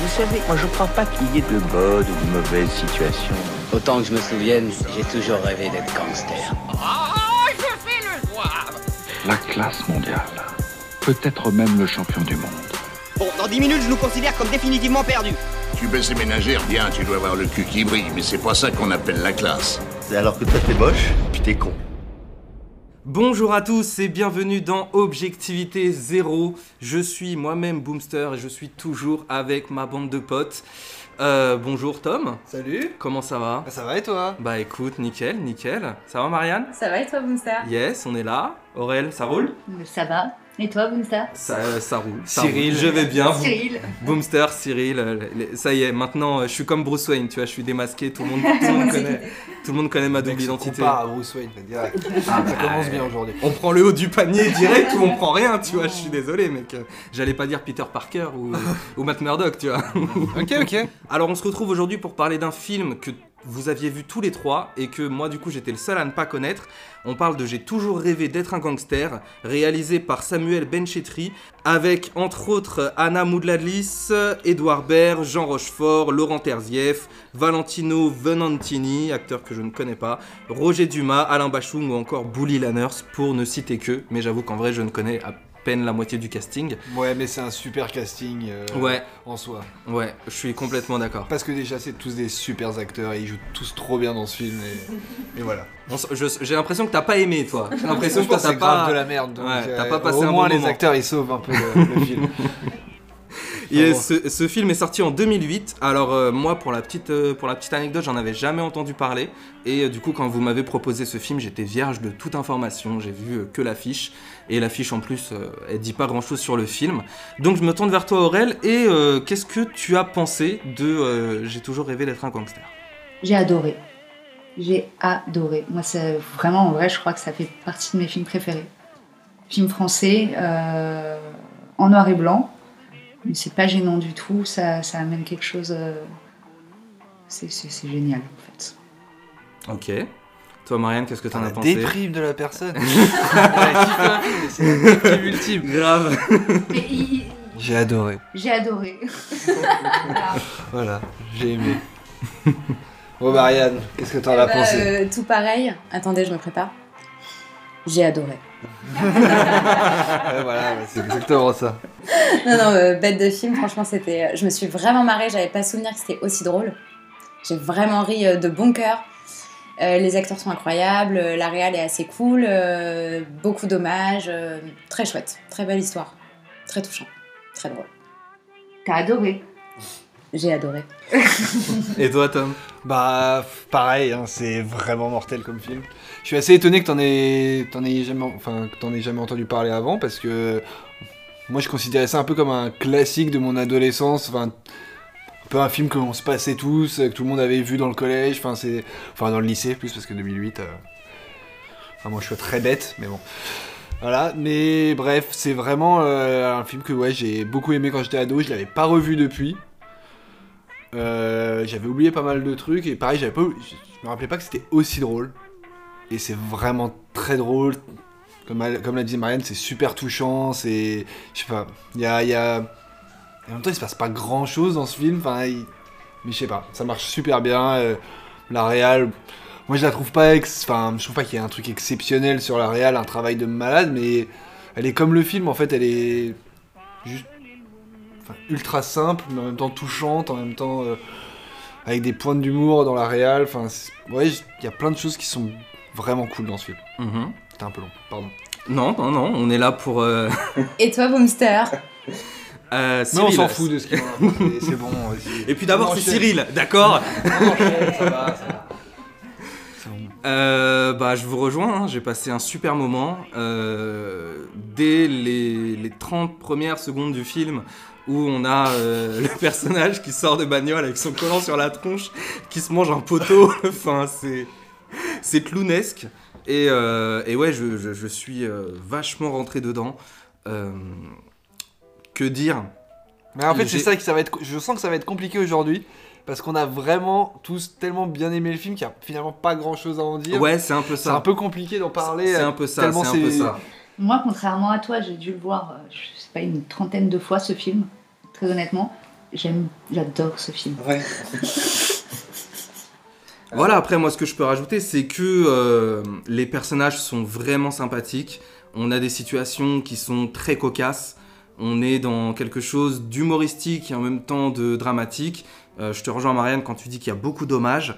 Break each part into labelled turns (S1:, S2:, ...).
S1: Vous savez, moi je crois pas qu'il y ait de bonnes ou de mauvaises situations.
S2: Autant que je me souvienne, j'ai toujours rêvé d'être gangster.
S3: La classe mondiale. Peut-être même le champion du monde.
S4: Bon, dans 10 minutes, je nous considère comme définitivement perdus.
S5: Tu baisses les ménagères, bien, tu dois avoir le cul qui brille, mais c'est pas ça qu'on appelle la classe.
S6: Alors que toi t'es moche, puis t'es con.
S7: Bonjour à tous et bienvenue dans Objectivité Zéro. Je suis moi-même Boomster et je suis toujours avec ma bande de potes. Euh, bonjour Tom,
S8: Salut
S7: comment ça va?
S8: Bah, Ça va et toi?
S7: Bah écoute, nickel, nickel. Ça va Marianne?
S9: Ça va et toi, Boomster?
S7: Yes, on est là. Aurel, ça roule?
S9: Ça va. Et toi, Boomster
S7: ça, ça roule. ça
S8: Cyril.
S7: roule. Je vais bien.
S9: Cyril.
S7: Boomster, Cyril, euh, ça y est, maintenant euh, je suis comme Bruce Wayne, tu vois, je suis démasqué, tout le monde, tout le monde connaît, tout le monde connaît ma double identité.
S8: à Bruce Wayne, direct. ça commence bien aujourd'hui.
S7: On prend le haut du panier direct ou on prend rien, tu vois, je suis désolé mec. J'allais pas dire Peter Parker ou, ou Matt Murdock, tu vois.
S8: Ok, ok.
S7: Alors on se retrouve aujourd'hui pour parler d'un film que vous aviez vu tous les trois et que moi du coup j'étais le seul à ne pas connaître. On parle de J'ai toujours rêvé d'être un gangster, réalisé par Samuel Benchetri, avec entre autres Anna Moudladlis, Edouard Baird, Jean Rochefort, Laurent Terzieff, Valentino Venantini, acteur que je ne connais pas, Roger Dumas, Alain Bachung ou encore Bully Lanners pour ne citer que, mais j'avoue qu'en vrai je ne connais à peine la moitié du casting.
S8: Ouais, mais c'est un super casting euh,
S7: Ouais.
S8: en soi.
S7: Ouais, je suis complètement d'accord.
S8: Parce que déjà, c'est tous des super acteurs et ils jouent tous trop bien dans ce film. Et, et voilà.
S7: J'ai l'impression que t'as pas aimé toi. J'ai l'impression que t'as
S8: grave
S7: pas.
S8: de la merde. donc,
S7: Ouais, t'as
S8: euh,
S7: pas passé
S8: au
S7: un
S8: moins
S7: bon
S8: les
S7: moment.
S8: acteurs ils sauvent un peu le, le film.
S7: Et ce, ce film est sorti en 2008. Alors euh, moi, pour la petite euh, pour la petite anecdote, j'en avais jamais entendu parler. Et euh, du coup, quand vous m'avez proposé ce film, j'étais vierge de toute information. J'ai vu que l'affiche. Et l'affiche en plus, euh, elle dit pas grand chose sur le film. Donc je me tourne vers toi, Aurel. Et euh, qu'est-ce que tu as pensé de euh, J'ai toujours rêvé d'être un gangster
S9: J'ai adoré. J'ai adoré. Moi, c'est vraiment, en vrai, je crois que ça fait partie de mes films préférés. Film français, euh, en noir et blanc. Mais c'est pas gênant du tout. Ça, ça amène quelque chose. euh, c'est génial, en fait.
S7: Ok. Toi, Marianne, qu'est-ce que t'en as pensé
S8: déprime de la personne. C'est ultime.
S7: Grave.
S9: Mais il-
S8: J'ai adoré.
S9: j'ai adoré.
S8: Voilà, j'ai aimé. Bon, Marianne, qu'est-ce que t'en as
S10: Bah,
S8: pensé
S10: euh, Tout pareil. Attendez, je me prépare. J'ai adoré.
S8: Ouais, Voilà, c'est exactement ça.
S10: Non, non, euh, bête de film, franchement, c'était. Je me suis vraiment marrée, j'avais pas souvenir que c'était aussi drôle. J'ai vraiment ri euh, de bon cœur. Euh, les acteurs sont incroyables, euh, la réal est assez cool, euh, beaucoup d'hommages, euh, très chouette, très belle histoire, très touchant, très drôle.
S9: T'as adoré.
S10: J'ai adoré.
S7: Et toi, Tom?
S8: Bah, pareil, hein, c'est vraiment mortel comme film. Je suis assez étonné que t'en aies, t'en aies jamais, enfin, que t'en aies jamais entendu parler avant parce que moi je considérais ça un peu comme un classique de mon adolescence, enfin, peu un film qu'on se passait tous, que tout le monde avait vu dans le collège, enfin, dans le lycée plus parce que 2008, euh, enfin, moi je suis très bête, mais bon. Voilà, mais bref, c'est vraiment euh, un film que ouais, j'ai beaucoup aimé quand j'étais ado, je l'avais pas revu depuis. Euh, j'avais oublié pas mal de trucs et pareil, j'avais pas, je me rappelais pas que c'était aussi drôle. Et c'est vraiment très drôle. Comme, l'a dit Marianne, c'est super touchant. C'est, je sais pas, il y y a, en même temps, il se passe pas grand chose dans ce film. Enfin, il- mais je sais pas, ça marche super bien. euh, la réal, moi je la trouve pas, ex... enfin, je trouve pas qu'il y ait un truc exceptionnel sur la réal, un travail de malade, mais elle est comme le film. En fait, elle est juste enfin, ultra simple, mais en même temps touchante, en même temps euh, avec des points d'humour dans la réal. Enfin, ouais, il y a plein de choses qui sont vraiment cool dans ce film.
S7: Mhm.
S8: C'était un peu long, pardon.
S7: Non, non, non, on est là pour. euh,
S10: Et toi, Boomster?
S7: euh,
S8: Mais on s'en fout de ce qu'il y a raconté, c'est bon.
S7: Et puis d'abord, c'est. Cyril, d'accord
S8: ça va, ça va.
S7: Euh, bah, je vous rejoins, hein, j'ai passé un super moment. euh, dès les, les 30 premières secondes du film, où on a euh, le personnage qui sort de bagnole avec son collant sur la tronche, qui se mange un poteau. enfin, c'est, c'est clownesque. Et, et ouais, je, je- je suis vachement rentré dedans. Que dire
S8: Mais en fait, c'est ça que ça va être. Je sens que ça va être compliqué aujourd'hui. Parce qu'on a vraiment tous tellement bien aimé le film qu'il n'y a finalement pas grand chose à en dire.
S7: Ouais, c'est un peu
S8: C'est un
S7: ça.
S8: peu compliqué d'en parler.
S7: C'est un peu ça,
S8: tellement
S7: c'est un peu ça.
S9: Moi, contrairement à toi, j'ai dû le voir, euh, je sais pas, une trentaine de fois ce film, très honnêtement. j'aime, j'adore ce film.
S8: Ouais.
S7: Voilà, après, moi, ce que je peux rajouter, c'est que euh, les personnages sont vraiment sympathiques. On a des situations qui sont très cocasses. On est dans quelque chose d'humoristique et en même temps de dramatique. Euh, je te rejoins, Marianne, quand tu dis qu'il y a beaucoup d'hommages.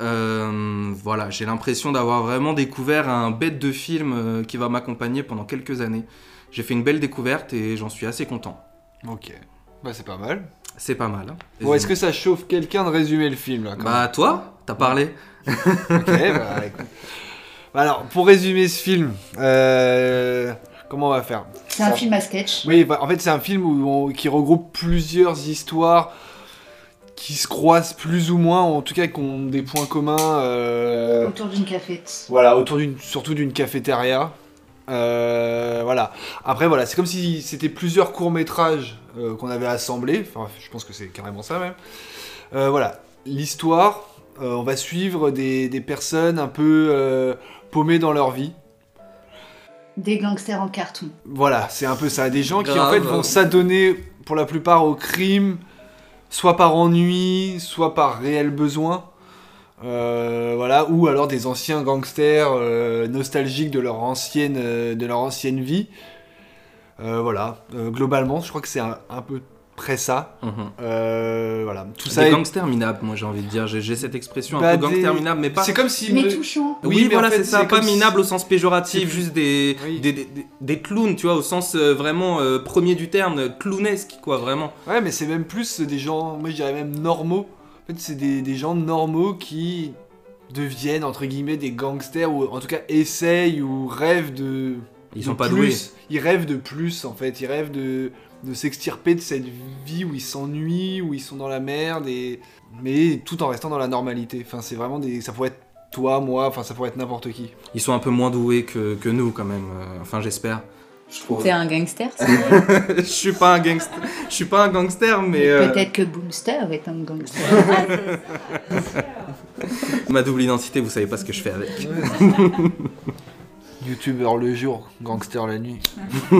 S7: Euh, voilà, j'ai l'impression d'avoir vraiment découvert un bête de film euh, qui va m'accompagner pendant quelques années. J'ai fait une belle découverte et j'en suis assez content.
S8: Ok. Bah c'est pas mal.
S7: C'est pas mal. hein.
S8: Bon, est-ce que ça chauffe quelqu'un de résumer le film là quand
S7: Bah, toi, t'as parlé
S8: Ok, bah écoute. Alors, pour résumer ce film, euh, comment on va faire
S9: C'est un film à sketch.
S8: Oui, bah, en fait, c'est un film où on- qui regroupe plusieurs histoires qui se croisent plus ou moins, ou en tout cas qui ont des points communs. euh,
S9: Autour d'une cafette.
S8: Voilà, autour d'une, surtout d'une cafétéria. Euh, voilà. Après, voilà, c'est comme si c'était plusieurs courts métrages qu'on avait assemblés. Enfin, je pense que c'est carrément ça même. Euh, voilà, l'histoire. euh, on va suivre des, des personnes un peu euh, paumées dans leur vie.
S9: Des gangsters en carton.
S8: Voilà, c'est un peu ça. Des gens qui en fait vont s'adonner pour la plupart au crime, soit par ennui, soit par réel besoin. Euh, voilà, ou alors des anciens gangsters euh, nostalgiques de leur ancienne, euh, de leur ancienne vie. Euh, voilà, Euh, globalement, je crois que c'est un, un peu près ça.
S7: Mhm.
S8: Euh, voilà, tout ça
S7: Des
S8: est-
S7: gangsters minables, moi j'ai envie de dire. J'ai, j'ai cette expression
S8: Bah,
S7: un peu
S8: des-
S7: gangster minable, mais pas.
S8: C'est comme si.
S9: Mais touchant.
S7: Oui,
S8: Oui, mais
S7: voilà,
S8: en fait,
S7: c'est ça,
S8: c'est
S7: pas
S8: si-
S7: minable au sens péjoratif,
S8: C'est-
S7: juste des,
S8: Oui.
S7: des, des, des- des clowns, tu vois, au sens euh, vraiment euh, premier du terme, clownesque, quoi, vraiment.
S8: Ouais, mais c'est même plus des gens, moi je dirais même normaux. En fait, c'est des, des gens normaux qui deviennent, entre guillemets, des gangsters, ou en tout cas essayent ou rêvent de.
S7: Ils sont pas
S8: plus.
S7: doués.
S8: Ils rêvent de plus, en fait. Ils rêvent de, de s'extirper de cette vie où ils s'ennuient, où ils sont dans la merde, et... mais tout en restant dans la normalité. Enfin, c'est vraiment des. Ça pourrait être toi, moi, enfin, ça pourrait être n'importe qui.
S7: Ils sont un peu moins doués que, que nous, quand même. euh, enfin, j'espère. Je trouve.
S10: T'es un gangster, ça
S7: Je suis pas un gangster. Je suis pas un gangster, mais. euh,
S9: Peut-être que Boomster est un gangster.
S7: Ma double identité, vous savez pas ce que je fais avec.
S8: Youtubeur le jour, gangster la nuit.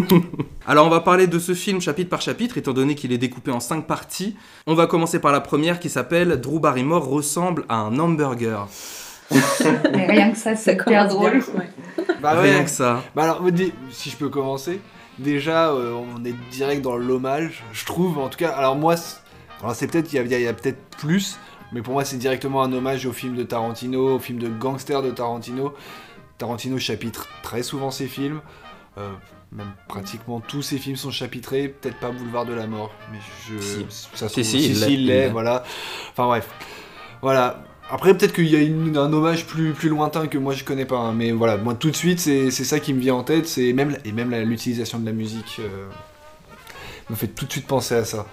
S7: Alors on va parler de ce film chapitre par chapitre, étant donné qu'il est découpé en cinq parties. On va commencer par la première qui s'appelle Drew Barrymore ressemble à un hamburger.
S9: Mais rien que ça, c'est hyper drôle.
S8: Bah
S7: Rien que ça.
S8: Bah alors, si je peux commencer, déjà, euh, on est direct dans l'hommage, je trouve, en tout cas, alors moi, c'est- alors c'est peut-être, il y a, il y a- il y a peut-être plus, mais pour moi, c'est directement un hommage au film de Tarantino, au film de gangster de Tarantino. Tarantino chapitre très souvent ses films, euh, même pratiquement tous ses films sont chapitrés, peut-être pas Boulevard de la Mort, mais je...
S7: Si.
S8: Ça
S7: Si,
S8: trouve-
S7: si, il l'est,
S8: il
S7: il
S8: l'est,
S7: l'est.
S8: voilà. Enfin bref. Voilà. Après, peut-être qu'il y a une- un hommage plus, plus lointain que moi je connais pas, hein, mais voilà, moi tout de suite, c'est c'est ça qui me vient en tête, c'est même, et même l'utilisation de la musique euh, me fait tout de suite penser à ça.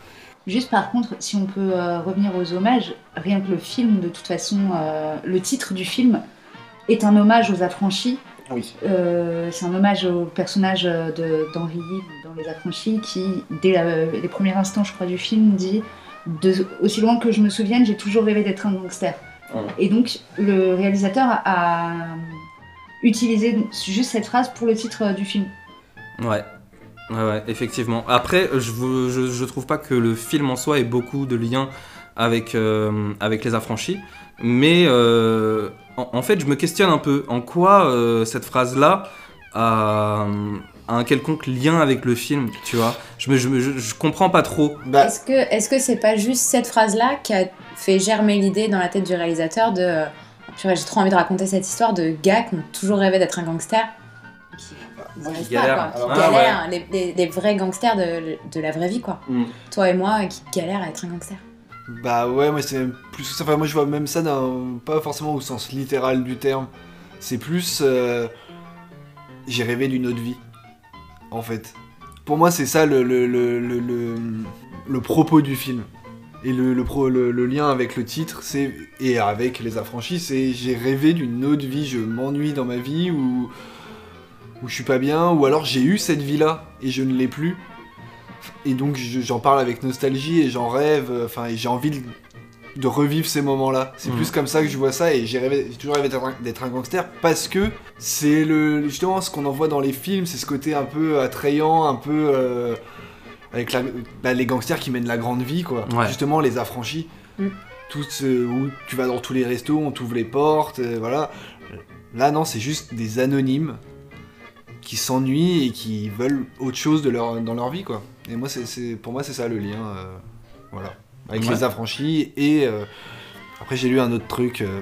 S9: Juste par contre, si on peut euh, revenir aux hommages, rien que le film, de toute façon, euh, le titre du film est un hommage aux affranchis.
S8: Oui.
S9: Euh, c'est un hommage au personnage euh, d'Henri dans Les Affranchis qui, dès la- les premiers instants, je crois, du film, dit de, Aussi loin que je me souvienne, j'ai toujours rêvé d'être un gangster.
S7: Ouais.
S9: Et donc, le réalisateur a, a utilisé juste cette phrase pour le titre euh, du film.
S7: Ouais. Ouais, ouais, effectivement. Après, je, je, je trouve pas que le film en soi ait beaucoup de liens avec, euh, avec les affranchis. Mais euh, en, en fait, je me questionne un peu en quoi euh, cette phrase-là a, a un quelconque lien avec le film, tu vois? Je, me, je, je, je comprends pas trop.
S8: Bah,
S10: Est-ce que est-ce que c'est pas juste cette phrase-là qui a fait germer l'idée dans la tête du réalisateur de euh, j'ai trop envie de raconter cette histoire de gars qui ont toujours rêvé d'être un gangster qui arrivent pas,
S7: galèrent.
S10: qui
S7: Ah,
S10: galèrent, les, les- les vrais gangsters de, de la vraie vie quoi.
S7: Mm.
S10: Toi et moi qui galèrent à être un gangster.
S8: Bah ouais, moi c'est plus. Enfin, moi je vois même ça pas forcément au sens littéral du terme. C'est plus. euh, J'ai rêvé d'une autre vie. En fait. Pour moi, c'est ça le, propos du film. Et le, lien avec le titre. Et avec les affranchis, c'est j'ai rêvé d'une autre vie. Je m'ennuie dans ma vie ou. Ou je suis pas bien. Ou alors j'ai eu cette vie-là et je ne l'ai plus. Et donc je- j'en parle avec nostalgie et j'en rêve, euh, enfin et j'ai envie de, de revivre ces moments-là. C'est
S7: Mhm.
S8: plus comme ça que je vois ça et j'ai rêvé- toujours rêvé d'être un, gangster parce que c'est le justement ce qu'on en voit dans les films, c'est ce côté un peu attrayant, un peu euh, avec la- bah, les gangsters qui mènent la grande vie, quoi.
S7: Ouais.
S8: Justement, les affranchis.
S10: Mm.
S8: Tout ce- où tu vas dans tous les restos, on t'ouvre les portes, euh, voilà. Là, non, c'est juste des anonymes qui s'ennuient et qui veulent autre chose de leur, dans leur vie, quoi. Et moi, c'est, pour moi, c'est ça le lien, euh, voilà. Avec
S7: Ouais.
S8: les affranchis et euh, après, j'ai lu un autre truc euh,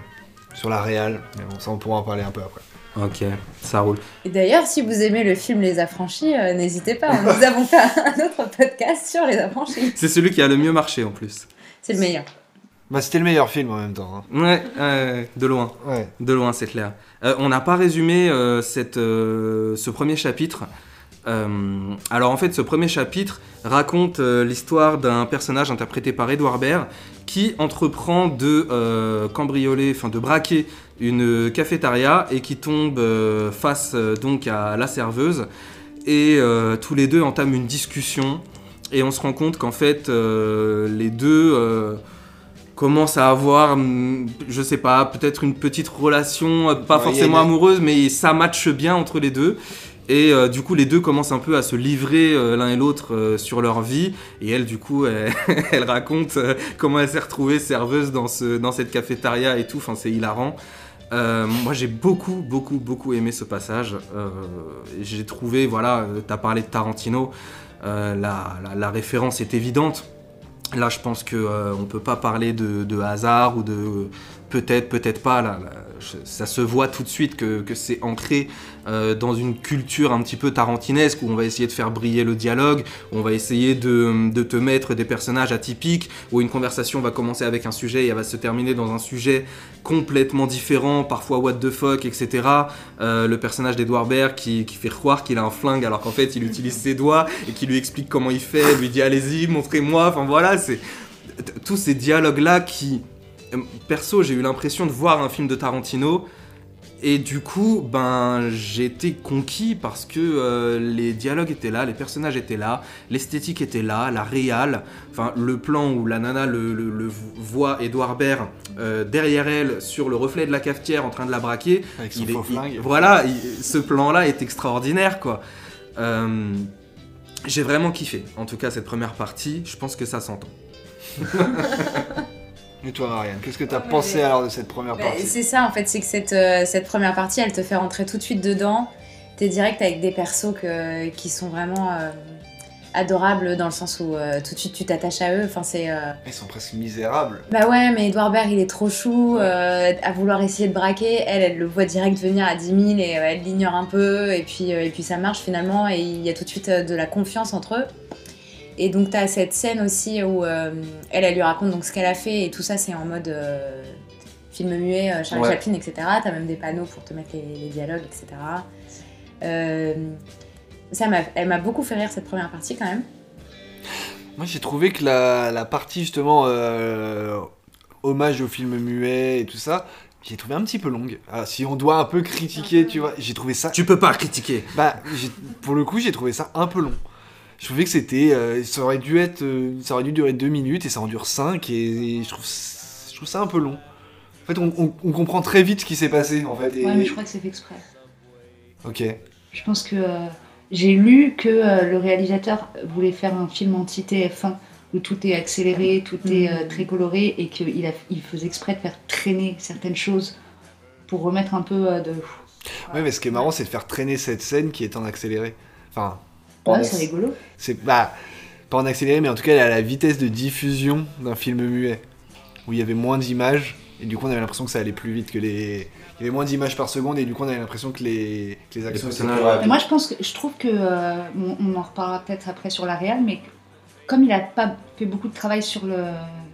S8: sur la réal, mais bon, ça, on pourra en parler un peu après.
S7: Ok, ça roule.
S10: Et d'ailleurs, si vous aimez le film Les Affranchis, euh, n'hésitez pas. hein. Nous avons fait un autre podcast sur Les Affranchis.
S7: C'est celui qui a le mieux marché en plus.
S10: C'est le meilleur.
S8: Bah, c'était le meilleur film en même temps. hein.
S7: Ouais, de loin.
S8: Ouais.
S7: De loin, c'est clair. Euh, on n'a pas résumé euh, cette, euh, ce premier chapitre. Euh, alors en fait, ce premier chapitre raconte euh, l'histoire d'un personnage interprété par Edouard Baird qui entreprend de euh, cambrioler, enfin de braquer une cafétéria et qui tombe face donc à la serveuse et tous les deux entament une discussion et on se rend compte qu'en fait les deux commencent à avoir, hum, je sais pas, peut-être une petite relation, pas
S8: Ouais,
S7: forcément
S8: une-
S7: amoureuse, mais ça matche bien entre les deux. Et euh, du coup, les deux commencent un peu à se livrer euh, l'un et l'autre euh, sur leur vie. Et elle, du coup, elle, raconte comment elle s'est retrouvée serveuse dans, ce, dans cette cafétéria et tout. Enfin, c'est hilarant. Moi, j'ai beaucoup, beaucoup, beaucoup aimé ce passage. J'ai trouvé, voilà, t'as parlé de Tarantino. La, référence est évidente. Là, je pense que euh, on peut pas parler de hasard ou de peut-être, peut-être pas. Là, ça se voit tout de suite que, c'est ancré euh, dans une culture un petit peu tarantinesque où on va essayer de faire briller le dialogue, où on va essayer de, te mettre des personnages atypiques, où une conversation va commencer avec un sujet et elle va se terminer dans un sujet complètement différent, parfois what the fuck, etc. Euh, le personnage d'Edouard Baird qui, qui fait croire qu'il a un flingue alors qu'en fait il utilise ses doigts et qui lui explique comment il fait, lui dit allez-y, montrez-moi, enfin voilà, c'est tous ces dialogues-là qui, perso, j'ai eu l'impression de voir un film de Tarantino et du coup, ben, j'ai été conquis parce que euh, les dialogues étaient là, les personnages étaient là, l'esthétique était là, la réal, enfin le plan où la nana le, le- le voit Edouard Baird euh, derrière elle sur le reflet de la cafetière en train de la braquer.
S8: Avec son
S7: il est- il- voilà, il- ce plan-là est extraordinaire, quoi. Euh, j'ai vraiment kiffé, en tout cas cette première partie, je pense que ça s'entend.
S8: Et toi, Marianne, qu'est-ce que t'as
S10: Ouais,
S8: pensé
S10: mais-
S8: alors de cette première
S10: Bah,
S8: partie
S10: c'est ça en fait, c'est que cette, euh, cette première partie, elle te fait rentrer tout de suite dedans. T'es direct avec des persos que- qui sont vraiment euh, adorables dans le sens où euh, tout de suite tu t'attaches à eux. Enfin, c'est.
S8: Ils sont presque misérables.
S10: Bah ouais, mais Edouard Baird, il est trop chou à vouloir essayer de braquer. Elle, elle le voit direct venir à 10 000 et elle l'ignore un peu. Et puis, et puis ça marche finalement et il y a tout de suite de la confiance entre eux. Et donc t'as cette scène aussi où euh, elle, elle lui raconte donc ce qu'elle a fait et tout ça c'est en mode euh, film muet, euh, Charlie
S7: Ouais.
S10: Chaplin, etc. T'as même des panneaux pour te mettre les, les dialogues, etc. Euh, ça m'a, elle m'a beaucoup fait rire cette première partie quand même.
S8: Moi, j'ai trouvé que la, la partie justement euh, hommage au film muet et tout ça, j'ai trouvé un petit peu longue. Ah, si on doit un peu critiquer, tu vois, j'ai trouvé ça.
S7: Tu peux pas critiquer.
S8: Bah, j'ai- pour le coup, j'ai trouvé ça un peu long. Je trouvais que c'était, euh, ça aurait dû être, euh, ça aurait dû durer 2 minutes et ça en dure 5 et, je trouve, je trouve ça un peu long. En fait, on, on- on comprend très vite ce qui s'est passé en fait. et-
S9: Ouais, mais je crois que c'est fait exprès.
S8: Ok.
S9: Je pense que euh, j'ai lu que euh, le réalisateur voulait faire un film anti-TF1 où tout est accéléré, tout est euh,
S10: Mhm.
S9: très coloré et qu'il a- il faisait exprès de faire traîner certaines choses pour remettre un peu euh, de.
S8: Ouais, mais ce qui est marrant, c'est de faire traîner cette scène qui est en accéléré. Enfin.
S9: Ouais, c'est rigolo.
S8: C'est bah, pas en accéléré, mais en tout cas, elle est à la vitesse de diffusion d'un film muet, où il y avait moins d'images, et du coup, on avait l'impression que ça allait plus vite que les. Il y avait moins d'images par seconde, et du coup, on avait l'impression que les, que les actions étaient plus
S9: moi, je pense que je trouve que euh, on, on en reparlera peut-être après sur la réal, mais comme il a pas fait beaucoup de travail sur le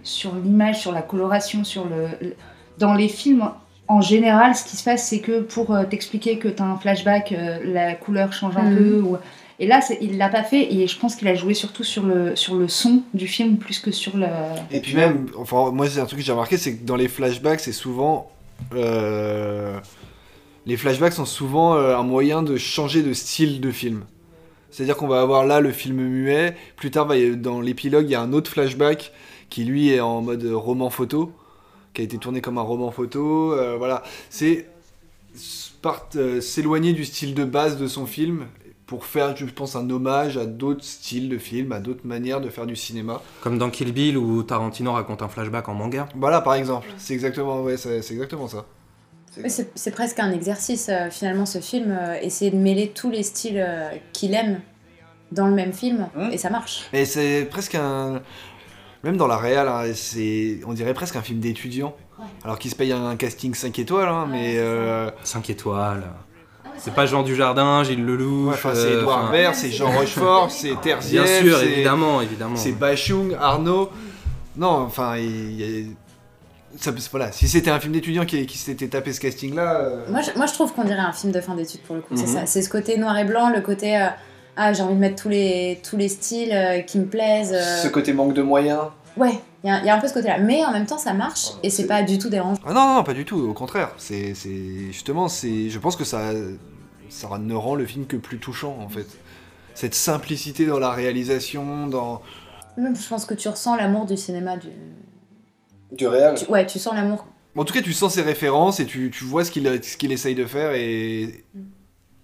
S9: sur l'image, sur la coloration, sur le, le- dans les films en général, ce qui se passe, c'est que pour euh, t'expliquer que tu as un flashback, euh, la couleur change un
S10: Mhm.
S9: peu. Ou... Et là, il l'a pas fait, et je pense qu'il a joué surtout sur le sur le son du film plus que sur le.
S8: Et puis même, enfin, moi, c'est un truc que j'ai remarqué, c'est que dans les flashbacks, c'est souvent. euh, les flashbacks sont souvent euh, un moyen de changer de style de film. C'est-à-dire qu'on va avoir là le film muet, plus tard, y- dans l'épilogue, il y a un autre flashback qui lui est en mode roman photo, qui a été tourné comme un roman photo. euh, voilà, c'est s'éloigner du style de base de son film pour faire, je pense, un hommage à d'autres styles de films, à d'autres manières de faire du cinéma.
S7: Comme dans Kill Bill où Tarantino raconte un flashback en manga.
S8: Voilà, par exemple. C'est exactement, ouais, c'est exactement ça.
S10: C'est presque un exercice euh, finalement ce film, euh, essayer de mêler tous les styles euh, qu'il aime dans le même film
S8: Hmm.
S10: et ça marche.
S8: Mais c'est presque un. Même dans la réal, hein, c'est, on dirait presque un film d'étudiant. Alors qu'il se paye un casting 5 étoiles, hein, mais. euh,
S7: 5 étoiles. C'est pas Jean Dujardin, Gilles Lelouch.
S8: ouais, c'est
S7: euh,
S8: Edouard
S7: enfin,
S8: Baird, c'est Jean Rochefort, c'est Terzieff.
S7: Bien sûr,
S8: c'est-
S7: évidemment, évidemment.
S8: C'est Bachung, Arnaud. Non, enfin, il y a- ça- voilà, si c'était un film d'étudiant qui, qui s'était tapé ce casting-là. euh,
S10: Moi je, moi, je trouve qu'on dirait un film de fin d'études pour le coup. C'est
S7: Mhm.
S10: ça. C'est ce côté noir et blanc, le côté euh, ah j'ai envie de mettre tous les tous les styles euh, qui me plaisent. euh.
S8: Ce côté manque de moyens.
S10: Ouais, il y, a- il y a un peu ce côté-là. Mais en même temps, ça marche et c'est pas du tout dérangeant.
S8: Ah non, non, pas du tout, au contraire. C'est, c'est justement, c'est, je pense que ça, ça ne rend le film que plus touchant en fait. Cette simplicité dans la réalisation, dans
S10: Même, je pense que tu ressens l'amour du cinéma. Du...
S8: du réel.
S10: tu- ouais, tu sens l'amour.
S8: En tout cas, tu sens ses références et tu, tu vois ce qu'il, ce qu'il essaye de faire et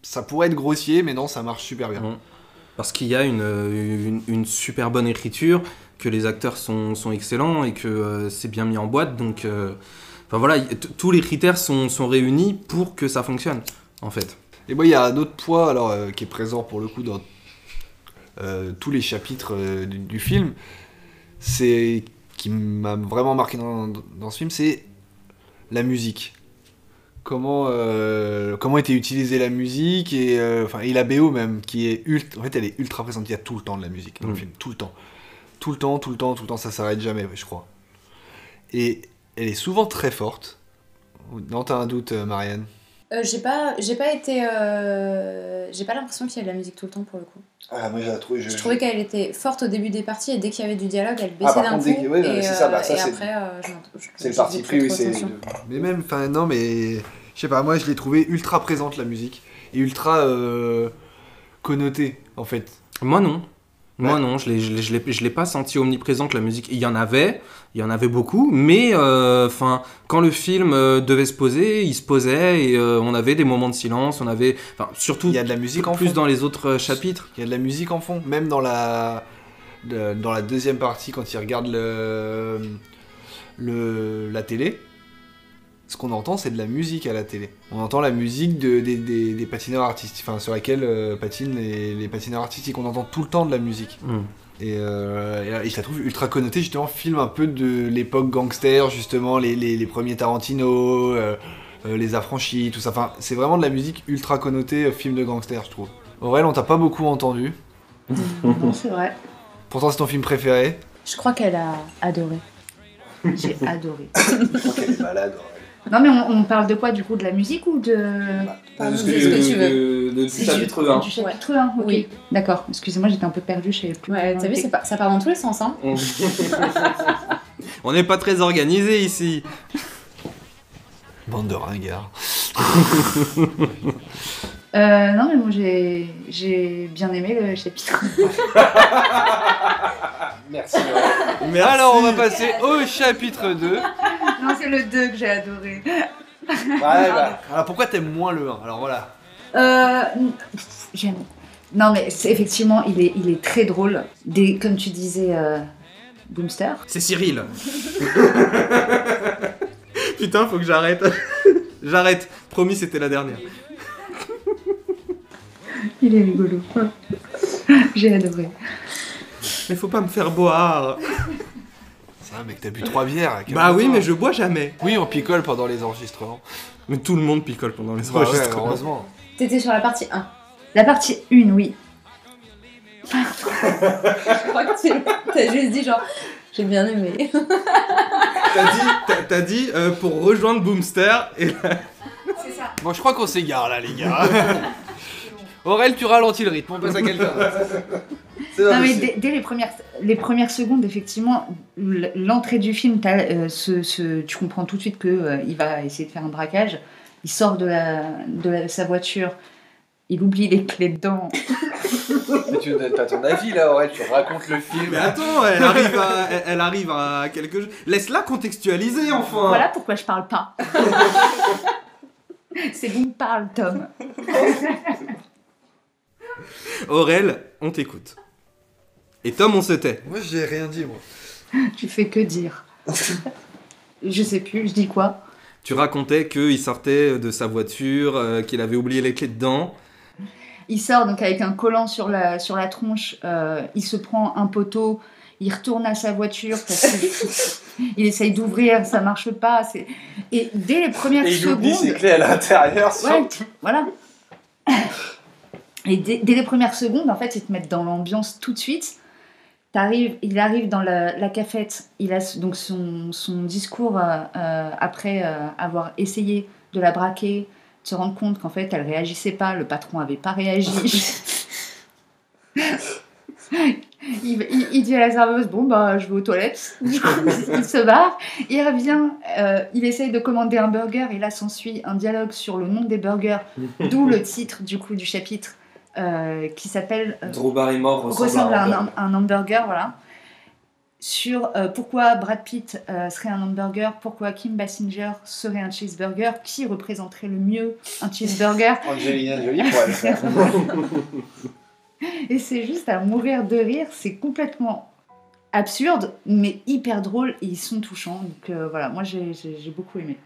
S8: ça pourrait être grossier, mais non, ça marche super bien.
S7: Mhm. Parce qu'il y a une, une, une super bonne écriture, que les acteurs sont, sont excellents et que euh, c'est bien mis en boîte. Donc, euh, enfin voilà, tous les critères sont, sont réunis pour que ça fonctionne, en fait.
S8: Et moi, il y a un autre poids alors, euh, qui est présent pour le coup dans euh, tous les chapitres euh, du, du film, c'est qui m'a vraiment marqué dans, dans ce film, c'est la musique. Comment, comment était utilisée la musique et, enfin, et la BO même, qui est ultra, en fait, elle est ultra présente. Il y a tout le temps de la musique dans le
S7: Mm.
S8: film, tout le temps, tout le temps, tout le temps, tout le temps. Ça s'arrête jamais, je crois. Et elle est souvent très forte. Non, t'as un doute, euh, Marianne?
S10: Euh, j'ai pas, j'ai pas été, euh, j'ai pas l'impression qu'il y a de la musique tout le temps pour le coup.
S8: Ah, moi, j'ai trouvé.
S10: Je trouvais qu'elle était forte au début des parties et dès qu'il y avait du dialogue, elle baissait
S8: Ah,
S10: d'un coup.
S8: dès que- ouais,
S10: et,
S8: ça,
S10: euh,
S8: bah, ça,
S10: et
S8: c'est-
S10: après, euh, je m'en- je-
S8: C'est le parti pris, oui, c'est. Mais même, enfin, non, mais. Je sais pas, moi je l'ai trouvé ultra présente la musique. Et ultra euh, connotée, en fait.
S7: Moi non. Moi non, je l'ai, je l'ai, pas senti omniprésente la musique. Il y en avait, il y en avait beaucoup, mais euh, enfin, quand le film euh, devait se poser, il se posait et euh, on avait des moments de silence, on avait, enfin, surtout
S8: Il y a de la musique en
S7: plus
S8: fond.
S7: dans les autres chapitres.
S8: Il y a de la musique en fond. Même dans la. de- dans la deuxième partie, quand il regarde le. le la télé. Ce qu'on entend, c'est de la musique à la télé. On entend la musique de, des, des- des patineurs artistiques, enfin sur laquelle euh, patinent les, les patineurs artistiques. On entend tout le temps de la musique.
S7: Hmm.
S8: Et, euh, et je la trouve ultra connotée, justement, film un peu de l'époque gangster, justement, les, les, les premiers Tarantino, euh, euh, les affranchis, tout ça. Enfin, c'est vraiment de la musique ultra connotée, euh, film de gangster, je trouve. Aurel, on t'a pas beaucoup entendu.
S9: Non, c'est vrai.
S8: Pourtant, c'est ton film préféré.
S10: Je crois qu'elle a adoré.
S9: J'ai adoré.
S6: Ok, elle est malade.
S9: Non, mais on, on parle de quoi du coup De la musique ou de.
S10: Pardon, dis ce que tu veux.
S7: de-
S9: C'est
S7: chapitre
S9: du-
S7: 1.
S9: Du chapitre 1, ok.
S10: Oui.
S9: D'accord, excusez-moi, j'étais un peu perdue, je savais plus.
S10: Ouais, t'as vu, pas- ça part dans tous les sens. Hein.
S7: On n'est pas très organisé ici.
S8: Bande de ringards.
S9: Euh, non, mais moi j'ai j'ai bien aimé le chapitre.
S8: Merci. Alors, on va passer au chapitre 2.
S9: non, c'est le 2 que j'ai adoré.
S8: Alors, pourquoi t'aimes moins le 1 Alors voilà.
S9: Euh, J'aime. Non, mais effectivement, il est, il est très drôle. Des, comme tu disais, euh, Boomster.
S7: C'est Cyril. Putain, faut que j'arrête. j'arrête. Promis, c'était la dernière.
S9: Il est rigolo. j'ai adoré.
S7: Mais faut pas me faire boire.
S8: C'est vrai, mec, t'as bu 3 bières.
S7: Bah oui, mais je bois jamais.
S8: Oui, on picole pendant les enregistrements.
S7: Mais tout le monde picole pendant les
S8: Bah ouais,
S7: enregistrements.
S8: heureusement.
S10: T'étais sur la partie 1.
S9: La partie 1, oui.
S10: Je crois que tu- t'as juste dit genre, j'ai bien aimé.
S7: T'as dit, t'as- t'as dit euh, pour rejoindre Boomster et là-
S9: C'est ça.
S8: Bon, je crois qu'on s'égare là, les gars. Aurel, tu ralentis le rythme, on passe à quelqu'un.
S9: Non, mais dès, dès les, premières, les premières secondes, effectivement, l'entrée du film, euh, ce, ce- tu comprends tout de suite qu'il va essayer de faire un braquage. Il sort de, la, de la- sa voiture, il oublie les clés dedans.
S6: Mais tu as ton avis là, Aurel, tu racontes le film.
S7: Mais attends, elle arrive à, elle, elle arrive à quelque chose. Laisse-la contextualiser enfin.
S9: Voilà pourquoi je parle pas. C'est bon, parle, Tom.
S7: Aurel, on t'écoute. Et Tom, on se tait.
S8: Moi, j'ai rien dit, moi.
S9: Tu fais que dire. je sais plus, je dis quoi?
S7: Tu racontais qu'il sortait de sa voiture, euh, qu'il avait oublié les clés dedans.
S9: Il sort donc avec un collant sur la, sur la tronche, euh, il se prend un poteau, il retourne à sa voiture parce qu'il essaye d'ouvrir, ça marche pas. c'est- Et dès les premières
S6: Et il oublie
S9: secondes.
S6: ses clés à l'intérieur,
S9: Ouais, voilà. Et dès, les premières secondes, en fait, ils te mettent dans l'ambiance tout de suite. Il arrive dans la, la cafette, il a donc son, discours euh, euh, après euh, avoir essayé de la braquer, de se rendre compte qu'en fait elle réagissait pas, le patron avait pas réagi. il, dit à la serveuse Bon, bah je vais aux toilettes. Du coup, il se barre, il revient, il essaye de commander un burger et là s'ensuit un dialogue sur le nom des burgers, d'où le titre du coup du chapitre euh, qui s'appelle euh,
S6: Drew Barrymore ressemble,
S9: ressemble à un,
S6: hamburger.
S9: ham- un hamburger, voilà. Sur euh, pourquoi Brad Pitt euh, serait un hamburger, pourquoi Kim Basinger serait un cheeseburger, qui représenterait le mieux un cheeseburger?
S6: Angelina Jolie pourrait le faire.
S9: Et c'est juste à mourir de rire, c'est complètement absurde, mais hyper drôle et ils sont touchants. Donc euh, voilà, moi j'ai beaucoup aimé.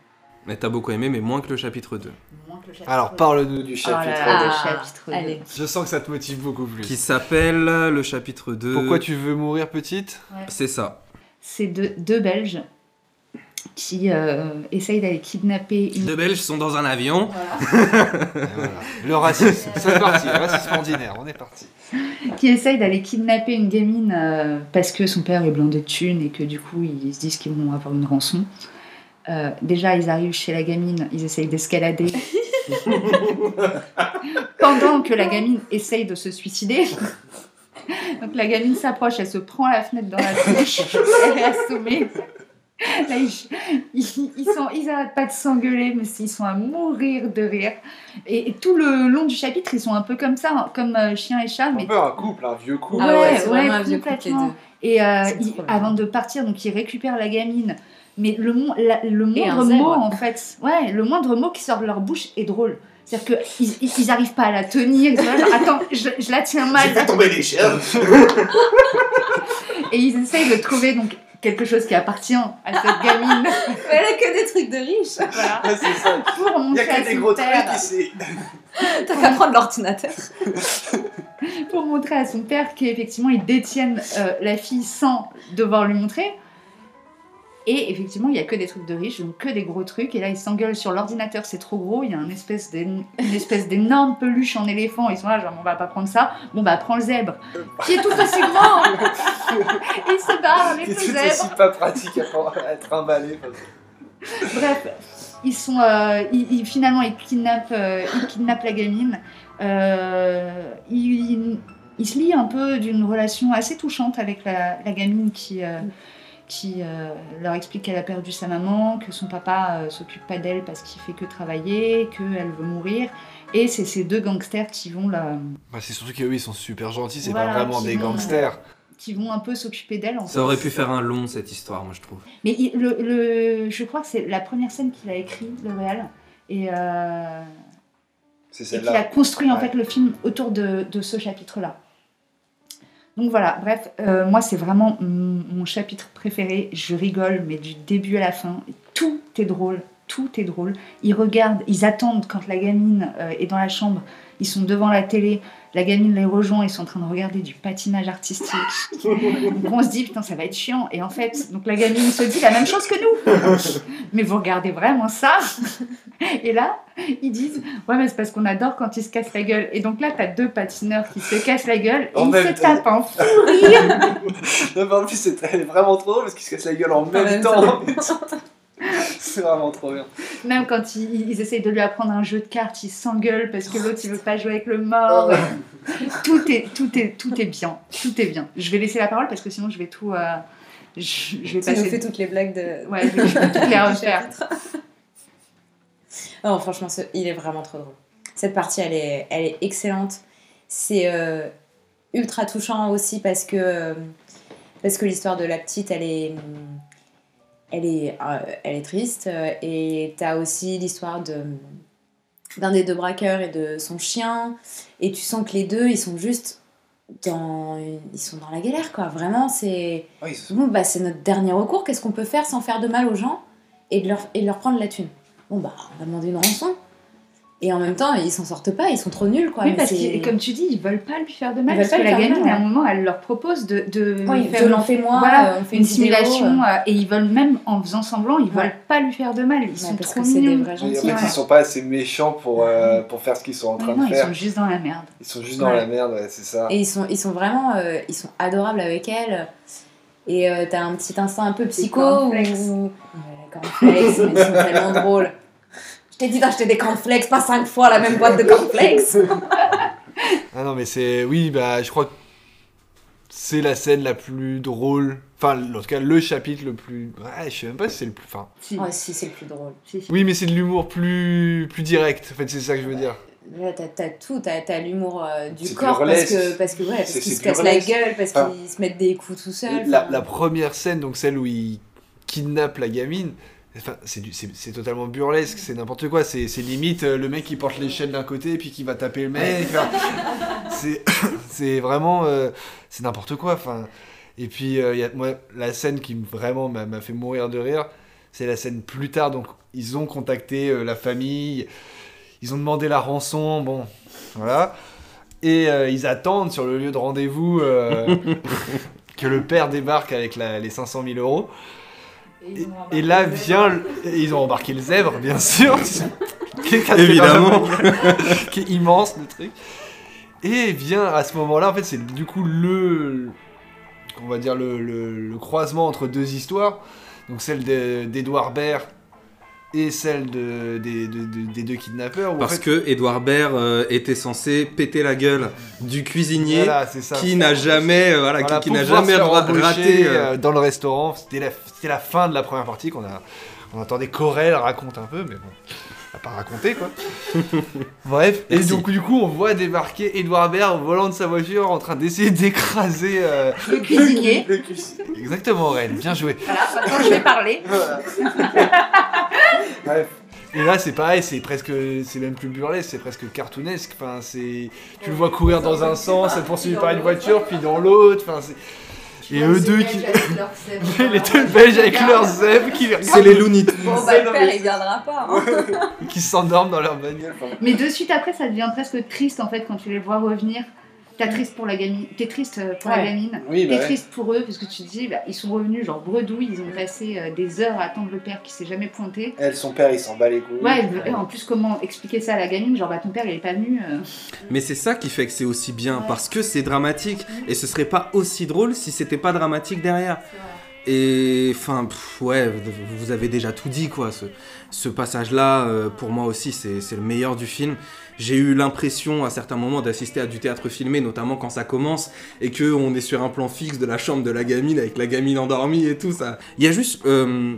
S7: Mais t'as beaucoup aimé, mais moins que le chapitre 2.
S9: Moins que le chapitre
S8: Alors, parle-nous du
S9: Oh
S8: chapitre.
S9: là là, le
S10: Ah,
S9: chapitre deux.
S10: allez.
S8: Je sens que ça te motive beaucoup plus.
S7: Qui s'appelle le chapitre 2.
S8: Pourquoi tu veux mourir petite?
S7: C'est ça.
S9: C'est deux, deux Belges qui euh, essayent d'aller kidnapper une.
S7: Deux Belges sont dans un avion.
S9: Voilà.
S8: Et voilà. Le racisme, c'est parti, le racisme ordinaire, on est parti.
S9: qui essaye d'aller kidnapper une gamine euh, parce que son père est blindé de thunes et que du coup ils se disent qu'ils vont avoir une rançon. Euh, déjà, ils arrivent chez la gamine, ils essayent d'escalader. Pendant que la gamine essaye de se suicider. Donc la gamine s'approche, elle se prend la fenêtre dans la bouche, elle est assommée. Là, ils, ils, ils sont, ils arrêtent pas de s'engueuler, mais ils sont à mourir de rire. Et, et tout le long du chapitre, ils sont un peu comme ça, hein, comme euh, chien et chat,
S6: Un
S9: mais
S6: peu un couple, un vieux couple.
S10: Ah ouais,
S9: Ouais,
S10: c'est
S9: ouais,
S10: vraiment un vieux couple les
S9: complètement.
S10: deux.
S9: Et euh, avant de partir, donc il récupère la gamine. Mais le, la- moindre
S10: zèbre.
S9: mot, en fait, ouais, le moindre mot qui sort de leur bouche est drôle. C'est-à-dire qu'ils ils, ils arrivent pas à la tenir. Genre, Attends, je, je la tiens mal.
S5: tomber les chiens.
S9: Et ils essayent de trouver donc quelque chose qui appartient à cette gamine.
S10: Mais elle a que des trucs de riches.
S9: voilà,
S6: Ouais, c'est ça.
S9: pour
S6: Il y
S9: montrer
S6: a
S9: à
S6: que des
S9: son
S6: gros trucs
S9: père.
S6: ici.
S10: T'as qu'à prendre l'ordinateur.
S9: pour montrer à son père qu'effectivement ils détiennent euh, la fille sans devoir lui montrer. Et effectivement, il n'y a que des trucs de riches, donc que des gros trucs. Et là, ils s'engueulent sur l'ordinateur, c'est trop gros. Il y a une espèce d'énorme peluche en éléphant. Ils sont là, genre, on va pas prendre ça. Bon, bah, prends le zèbre, qui est tout aussi grand. Ils se barrent avec le
S6: C'est
S9: zèbre.
S6: aussi pas pratique à, parce que-
S9: Bref, ils sont, euh, ils, ils- finalement, ils kidnappent, euh, ils kidnappent la gamine. Euh, ils, ils se lient un peu d'une relation assez touchante avec la, la gamine qui, qui euh, leur explique qu'elle a perdu sa maman, que son papa euh, s'occupe pas d'elle parce qu'il fait que travailler, qu'elle veut mourir. Et c'est ces deux gangsters qui vont la,
S8: Bah, c'est surtout qu'eux, ils sont super gentils, c'est
S9: Voilà,
S8: pas vraiment des
S9: vont-
S8: gangsters.
S9: qui vont un peu s'occuper d'elle. En
S7: Ça
S9: fait.
S7: aurait pu faire un long cette histoire, moi je trouve.
S9: Mais il- le, le- je crois que c'est la première scène qu'il a écrit, le réal. Et, euh,
S6: C'est
S9: et qu'il a
S6: celle-là.
S9: construit en fait le film autour de, de ce chapitre-là. Donc voilà, bref, euh, moi c'est vraiment mon, mon chapitre préféré. Je rigole, mais du début à la fin, tout est drôle, tout est drôle. Ils regardent, ils attendent quand la gamine euh, est dans la chambre. Ils sont devant la télé, la gamine les rejoint, ils sont en train de regarder du patinage artistique. donc on se dit putain ça va être chiant. Et en fait, donc la gamine se dit la même chose que nous. mais vous regardez vraiment ça Et là, ils disent Ouais, mais c'est parce qu'on adore quand ils se cassent la gueule. Et donc là, t'as deux patineurs qui se cassent la gueule et
S6: En
S9: ils se
S6: temps.
S9: tapent un fou rire.
S6: Non, mais en plus, c'est elle est vraiment trop drôle parce qu'ils se cassent la gueule en même,
S10: même
S6: temps. c'est vraiment trop bien.
S9: Même quand ils, ils essayent de lui apprendre un jeu de cartes, ils s'engueulent parce que l'autre il veut pas jouer avec le mort. tout, est, tout, est, tout est bien. Tout est bien. Je vais laisser la parole parce que sinon je vais tout. euh, je, je vais
S10: Tu nous
S9: passer.
S10: fais toutes les blagues de.
S9: Ouais, je vais, je vais toutes les refaire.
S10: Oh, franchement, ce- il est vraiment trop drôle. Cette partie, elle est, elle est excellente. C'est euh, ultra touchant aussi parce que, euh, parce que l'histoire de la petite, elle est, hum, elle est, euh, elle est triste. euh, Et tu as aussi l'histoire de, d'un des deux braqueurs et de son chien. Et tu sens que les deux, ils sont juste dans, ils sont dans la galère, quoi. Vraiment, c'est
S6: sont-
S10: bon, bah, c'est notre dernier recours. Qu'est-ce qu'on peut faire sans faire de mal aux gens et de leur, et de leur prendre la thune? Bon, bah, on va demander une rançon. Et en même temps, ils s'en sortent pas, ils sont trop nuls, quoi.
S9: Oui,
S10: Mais
S9: parce que, comme tu dis, ils veulent pas lui faire de mal.
S10: Ils
S9: Parce
S10: veulent
S9: que
S10: pas
S9: la
S10: de
S9: gamine,
S10: mal,
S9: à un moment, elle leur propose de, de
S10: Oui,
S9: faire
S10: violentez-moi,
S9: voilà,
S10: euh, on fait
S9: une
S10: une
S9: simulation.
S10: euh.
S9: euh, et ils veulent même, en faisant semblant, ils
S10: Ouais.
S9: veulent pas lui faire de mal. Ils
S10: Ouais,
S9: sont
S10: parce
S9: trop
S10: que c'est des
S9: mignons.
S10: vrais gentils.
S8: en fait,
S9: ouais.
S8: ils sont pas assez méchants pour, euh, pour faire ce qu'ils sont en train
S9: non,
S8: de
S9: ils
S8: faire.
S9: sont juste dans la merde.
S8: Ils sont juste dans la merde, ouais, c'est ça.
S10: Et ils sont, ils sont vraiment euh, ils sont adorables avec elle. Et euh, t'as un petit instant un peu psycho. Ouais, les cornflakes, mais ils sont tellement drôles. Je t'ai dit d'acheter des cornflakes, pas cinq fois la même boîte de cornflakes.
S8: Ah non, mais c'est. Oui, bah, je crois que c'est la scène la plus drôle. Enfin, en tout cas, le chapitre le plus. Ouais, je sais même pas si c'est le plus. Enfin.
S9: Si.
S10: oh, si, c'est le plus drôle.
S9: Si, si.
S8: Oui, mais c'est de l'humour plus, plus direct. En fait, c'est ça que je veux dire.
S10: Là, t'as, t'as tout, t'as, t'as l'humour euh, du
S8: C'est
S10: corps parce que, parce que ouais, parce
S8: C'est-
S10: qu'ils
S8: c'est
S10: se cassent la gueule, parce qu'ils se mettent des coups tout seuls.
S8: La première scène, donc celle où il kidnappe la gamine, enfin, c'est, totalement burlesque, c'est n'importe quoi. C'est, limite euh, le mec qui porte l'échelle d'un côté et puis qui va taper le mec. C'est, vraiment. euh, c'est n'importe quoi. Enfin, et puis, euh, y a, moi, la scène qui me- vraiment m'a, fait mourir de rire, c'est la scène plus tard. Donc, ils ont contacté euh, la famille, ils ont demandé la rançon, bon, voilà. Et ils attendent sur le lieu de rendez-vous que le père débarque avec la- les 500 000 euros. Et, et là vient, le- et ils ont embarqué le zèbre, bien sûr, qui est
S7: Évidemment.
S8: qui est immense le truc. Et vient à ce moment-là, en fait, c'est du coup le, on va dire le, le- le croisement entre deux histoires, donc celle de- d'Edouard Baird et celle de, des, de- de- des deux kidnappeurs. en
S7: Parce
S8: fait-
S7: que Edouard Baird euh, était censé péter la gueule du cuisinier
S8: Voilà, c'est ça.
S7: qui n'a jamais, euh, voilà,
S8: Voilà,
S7: qui, n'a jamais raté. euh,
S8: euh, dans le restaurant. C'était la, c'était la fin de la première partie qu'on a. On entendait Corel raconte un peu, mais bon, elle a pas raconté quoi. Bref, et
S7: Merci.
S8: donc du coup, on voit débarquer Edouard Baird au volant de sa voiture en train d'essayer d'écraser. euh,
S9: Le cuisinier.
S8: Exactement, Aurel, bien joué.
S9: Voilà, maintenant je vais parler.
S8: Bref. Et là, c'est pareil, c'est presque, c'est même plus burlesque, c'est presque cartoonesque. Enfin, c'est, tu le vois courir dans un sens, être poursuivi par une voiture, puis dans l'autre. Enfin, c'est. Et eux deux qui. les deux Belges avec leurs zèbres qui, les
S7: C'est les Looney Tunes.
S10: Bon, bah, le père, il viendra pas. hein.
S8: qui s'endorment dans leur bagnole.
S9: Mais de suite après, ça devient presque triste en fait quand tu les vois revenir. T'es triste pour la gamine, t'es triste euh, pour la gamine,
S8: Oui, bah
S9: t'es
S8: ouais.
S9: triste pour eux parce que tu te dis bah, ils sont revenus genre bredouilles, ils ont passé euh, des heures à attendre le père qui s'est jamais pointé.
S8: Elle, son père, il s'en bat les couilles.
S9: Ouais, en plus comment expliquer ça à la gamine, genre bah ton père il est pas venu. euh.
S7: Mais c'est ça qui fait que c'est aussi bien, parce que c'est dramatique. Et ce serait pas aussi drôle si c'était pas dramatique derrière. Et enfin, ouais, vous avez déjà tout dit, quoi. Ce, passage-là, euh, pour moi aussi, c'est le meilleur du film. J'ai eu l'impression à certains moments d'assister à du théâtre filmé, notamment quand ça commence, et que on est sur un plan fixe de la chambre de la gamine avec la gamine endormie et tout ça. Il y a juste. euh,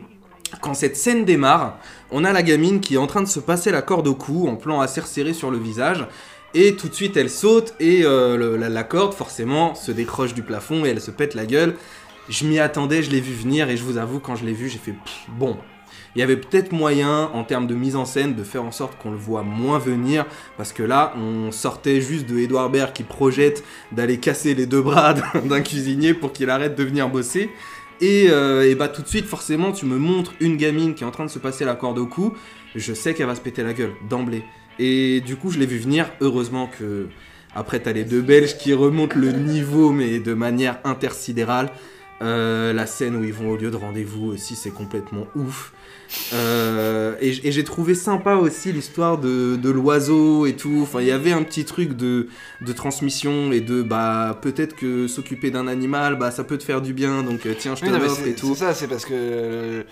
S7: quand cette scène démarre, on a la gamine qui est en train de se passer la corde au cou, en plan assez resserré sur le visage, et tout de suite elle saute et euh, la corde forcément se décroche du plafond et elle se pète la gueule. Je m'y attendais, je l'ai vu venir et je vous avoue quand je l'ai vu j'ai fait pff, bon. Il y avait peut-être moyen en termes de mise en scène de faire en sorte qu'on le voit moins venir parce que là on sortait juste de Edouard Baird qui projette d'aller casser les deux bras d'un cuisinier pour qu'il arrête de venir bosser. Et, euh, et bah tout de suite forcément tu me montres une gamine qui est en train de se passer la corde au cou, je sais qu'elle va se péter la gueule d'emblée. Et du coup je l'ai vu venir, heureusement que après t'as les deux Belges qui remontent le niveau mais de manière intersidérale. Euh, la scène où ils vont au lieu de rendez-vous aussi c'est complètement ouf. Euh, et j'ai trouvé sympa aussi l'histoire de, de l'oiseau et tout. Enfin, il y avait un petit truc de, de transmission et de bah peut-être que s'occuper d'un animal, bah ça peut te faire du bien. Donc euh, tiens, je te
S8: Oui, non,
S7: et tout.
S8: c'est ça, c'est parce que.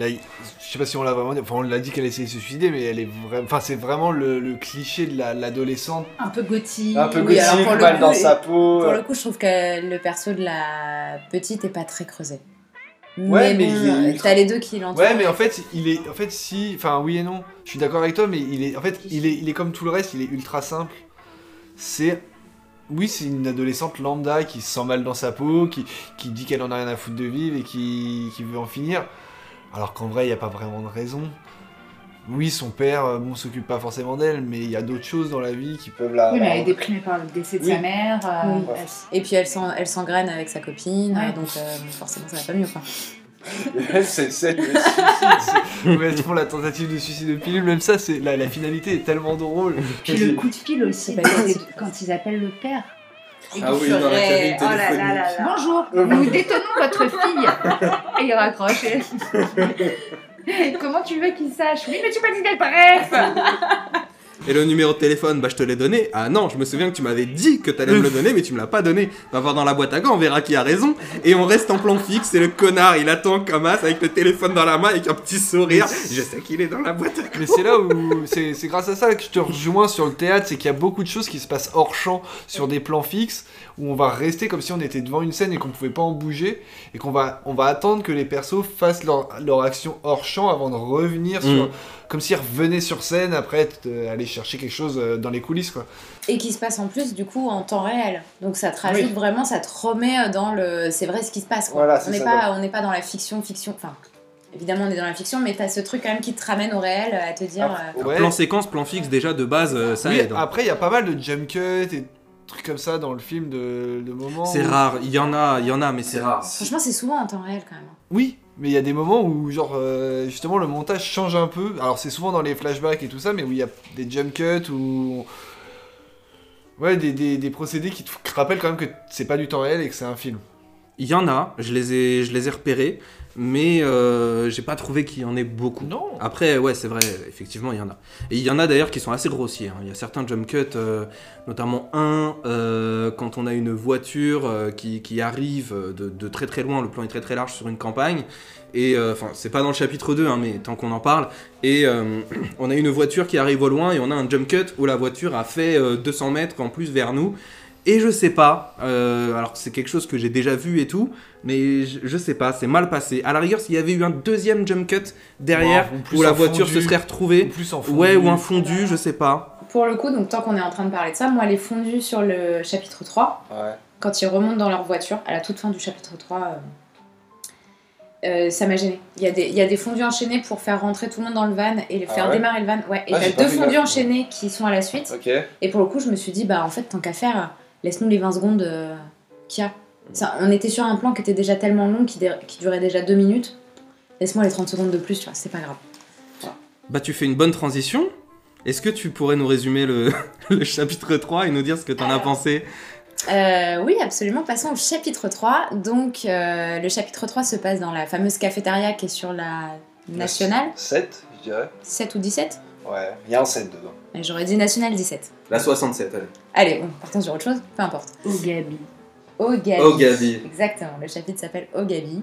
S8: Là, je sais pas si on l'a vraiment dit, enfin on l'a dit qu'elle essayait de se suicider, mais elle est vraiment. Enfin, c'est vraiment le, le cliché de la- l'adolescente.
S9: Un peu gothique.
S8: Un peu
S10: Oui, alors
S8: gothique,
S10: pour le
S8: mal
S10: coup,
S8: dans sa peau.
S10: Pour le coup, je trouve que le perso de la petite est pas très creusé.
S8: Ouais, mais
S10: bon,
S8: il est
S10: euh,
S8: ultra-
S10: t'as les deux qui l'entourent.
S8: Ouais, mais en fait, il est. En fait, si. Enfin, oui et non. Je suis d'accord avec toi, mais il est. En fait, il est, il est comme tout le reste, il est ultra simple. C'est. Oui, c'est une adolescente lambda qui se sent mal dans sa peau, qui, qui dit qu'elle en a rien à foutre de vivre et qui, qui veut en finir. Alors qu'en vrai, il n'y a pas vraiment de raison. oui, son père, euh, bon, s'occupe pas forcément d'elle, mais il y a d'autres choses dans la vie qui peuvent la.
S9: Oui, mais elle est déprimée par le décès de
S8: Oui.
S9: sa mère. euh,
S10: Oui.
S9: elle-
S10: Et puis elle s'en- elle s'engraine avec sa copine,
S9: Ouais.
S10: donc euh, forcément ça va pas mieux quoi.
S8: Elle, c'est celle de suicide. elles font la tentative de suicide de pilule, même ça, c'est la, la finalité est tellement drôle.
S9: Puis le coup de fil aussi, quand ils appellent le père.
S7: Ah oui, dans la cabine
S10: Oh là là
S7: téléphonique.
S10: là là.
S9: Bonjour, nous détenons votre fille. Et il raccroche. Comment tu veux qu'il sache? Oui, mais tu m'as dit d'être bref.
S7: Et le numéro de téléphone, bah je te l'ai donné. Ah non, je me souviens que tu m'avais dit que t'allais me le donner, mais tu me l'as pas donné. On va voir dans la boîte à gants, on verra qui a raison. Et on reste en plan fixe, et le connard, il attend comme as avec le téléphone dans la main, avec un petit sourire. Je sais qu'il est dans la boîte à gants.
S8: Mais c'est là où c'est c'est grâce à ça que je te rejoins sur le théâtre, c'est qu'il y a beaucoup de choses qui se passent hors champ sur des plans fixes où on va rester comme si on était devant une scène et qu'on pouvait pas en bouger et qu'on va on va attendre que les persos fassent leur, leur action hors champ avant de revenir sur
S7: Mm.
S8: comme s'ils revenaient sur scène après euh, aller chercher quelque chose euh, dans les coulisses quoi.
S10: Et qui se passe en plus du coup en temps réel. Donc ça te rajoute
S8: Oui.
S10: vraiment, ça te remet dans le. C'est vrai ce qui se passe quoi.
S8: Voilà,
S10: on n'est pas, on n'est pas dans la fiction, fiction. Enfin, évidemment on est dans la fiction, mais t'as ce truc quand même qui te ramène au réel, à te dire. euh,
S8: Ouais.
S7: Plan séquence, plan fixe, déjà de base, euh, ça
S8: Oui,
S7: aide. hein.
S8: après il y a pas mal de jump cut et trucs comme ça dans le film de, de moments.
S7: C'est
S8: où-
S7: rare, il y en a, il y en a, mais c'est rare.
S10: Franchement, c'est souvent en temps réel quand même.
S8: Oui, mais il y a des moments où, genre, euh, justement, le montage change un peu. Alors, c'est souvent dans les flashbacks et tout ça, mais où il y a des jump cuts ou. Ouais, des, des, des procédés qui te rappellent quand même que c'est pas du temps réel et que c'est un film.
S7: Il y en a, je les ai, je les ai repérés, mais euh, j'ai pas trouvé qu'il y en ait beaucoup.
S8: Non.
S7: Après, ouais, c'est vrai, effectivement, il y en a. Et il y en a d'ailleurs qui sont assez grossiers. hein. Il y a certains jump cuts, euh, notamment un, euh, quand on a une voiture euh, qui, qui arrive de, de très très loin, le plan est très très large sur une campagne. Et enfin, c'est pas dans le chapitre 2, hein, mais tant qu'on en parle. Et on a une voiture qui arrive au loin et on a un jump cut où la voiture a fait euh, 200 mètres en plus vers nous. Et je sais pas, euh, alors c'est quelque chose que j'ai déjà vu et tout, mais je, je sais pas, c'est mal passé. À la rigueur, s'il y avait eu un deuxième jump cut derrière, où la voiture
S8: fondu.
S7: se serait retrouvée,
S8: Ou plus en fondu.
S7: ouais, ou un fondu, je sais pas.
S10: Pour le coup, donc tant qu'on est en train de parler de ça, moi les fondus sur le chapitre 3,
S8: Ouais.
S10: quand ils remontent dans leur voiture, à la toute fin du chapitre 3, euh, euh, ça m'a gêné. Il y, a des, il y a des fondus enchaînés pour faire rentrer tout le monde dans le van et les
S8: Ah
S10: faire
S8: ouais
S10: démarrer le van. Ouais, et
S8: Ah,
S10: t'as deux fondus
S8: gaffe.
S10: enchaînés qui sont à la suite.
S8: Ok.
S10: Et pour le coup, je me suis dit, bah en fait, tant qu'à faire, laisse-nous les 20 secondes euh, qu'il y a. Ça, on était sur un plan qui était déjà tellement long, qui, dé- qui durait déjà 2 minutes. Laisse-moi les 30 secondes de plus, tu vois, c'est pas grave.
S7: Bah, tu fais une bonne transition. Est-ce que tu pourrais nous résumer le, le chapitre 3 et nous dire ce que t'en as pensé?
S10: Euh, oui, absolument. Passons au chapitre 3. Donc, euh, le chapitre 3 se passe dans la fameuse cafétéria qui est sur la nationale.
S8: 7, je dirais.
S10: 7 ou 17
S8: Ouais, il y a un 7 dedans.
S10: J'aurais dit nationale 17.
S7: La 67, allez.
S10: Allez, bon, partons sur autre chose, peu importe.
S9: Oh Gabi.
S10: Au Gabi.
S7: Oh, Gabi.
S10: Exactement, le chapitre s'appelle Au Gabi.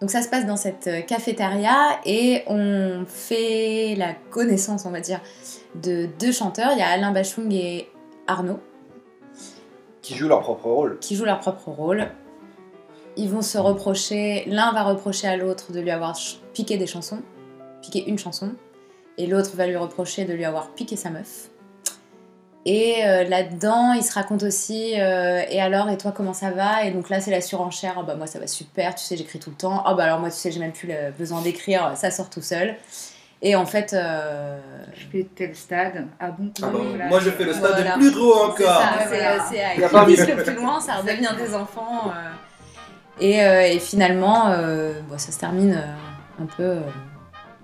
S10: Donc ça se passe dans cette euh, cafétéria et on fait la connaissance, on va dire, de deux chanteurs. Il y a Alain Bachung et Arnaud
S8: Qui jouent leur propre rôle.
S10: qui jouent leur propre rôle. Ils vont se reprocher, l'un va reprocher à l'autre de lui avoir piqué des chansons, piqué une chanson, et l'autre va lui reprocher de lui avoir piqué sa meuf. Et euh, là-dedans, il se raconte aussi euh, Et alors, et toi, comment ça va? Et donc là, c'est la surenchère. Ah bah, moi, ça va super, tu sais, j'écris tout le temps. Ah bah, alors, moi, tu sais, j'ai même plus le besoin d'écrire, ça sort tout seul. Et en fait. euh,
S9: Je fais tel stade. Ah bon
S7: Ah bah,
S9: voilà.
S7: moi, je fais le stade
S10: Voilà.
S7: le plus gros
S10: C'est
S7: encore.
S10: ça,
S9: Ouais,
S10: c'est
S9: voilà.
S10: c'est à
S8: Y a
S10: qui
S8: pas
S10: pousse
S8: mieux.
S10: le plus loin, ça redevient des enfants. euh. Et, euh, et finalement, euh, bon, ça se termine euh, un peu.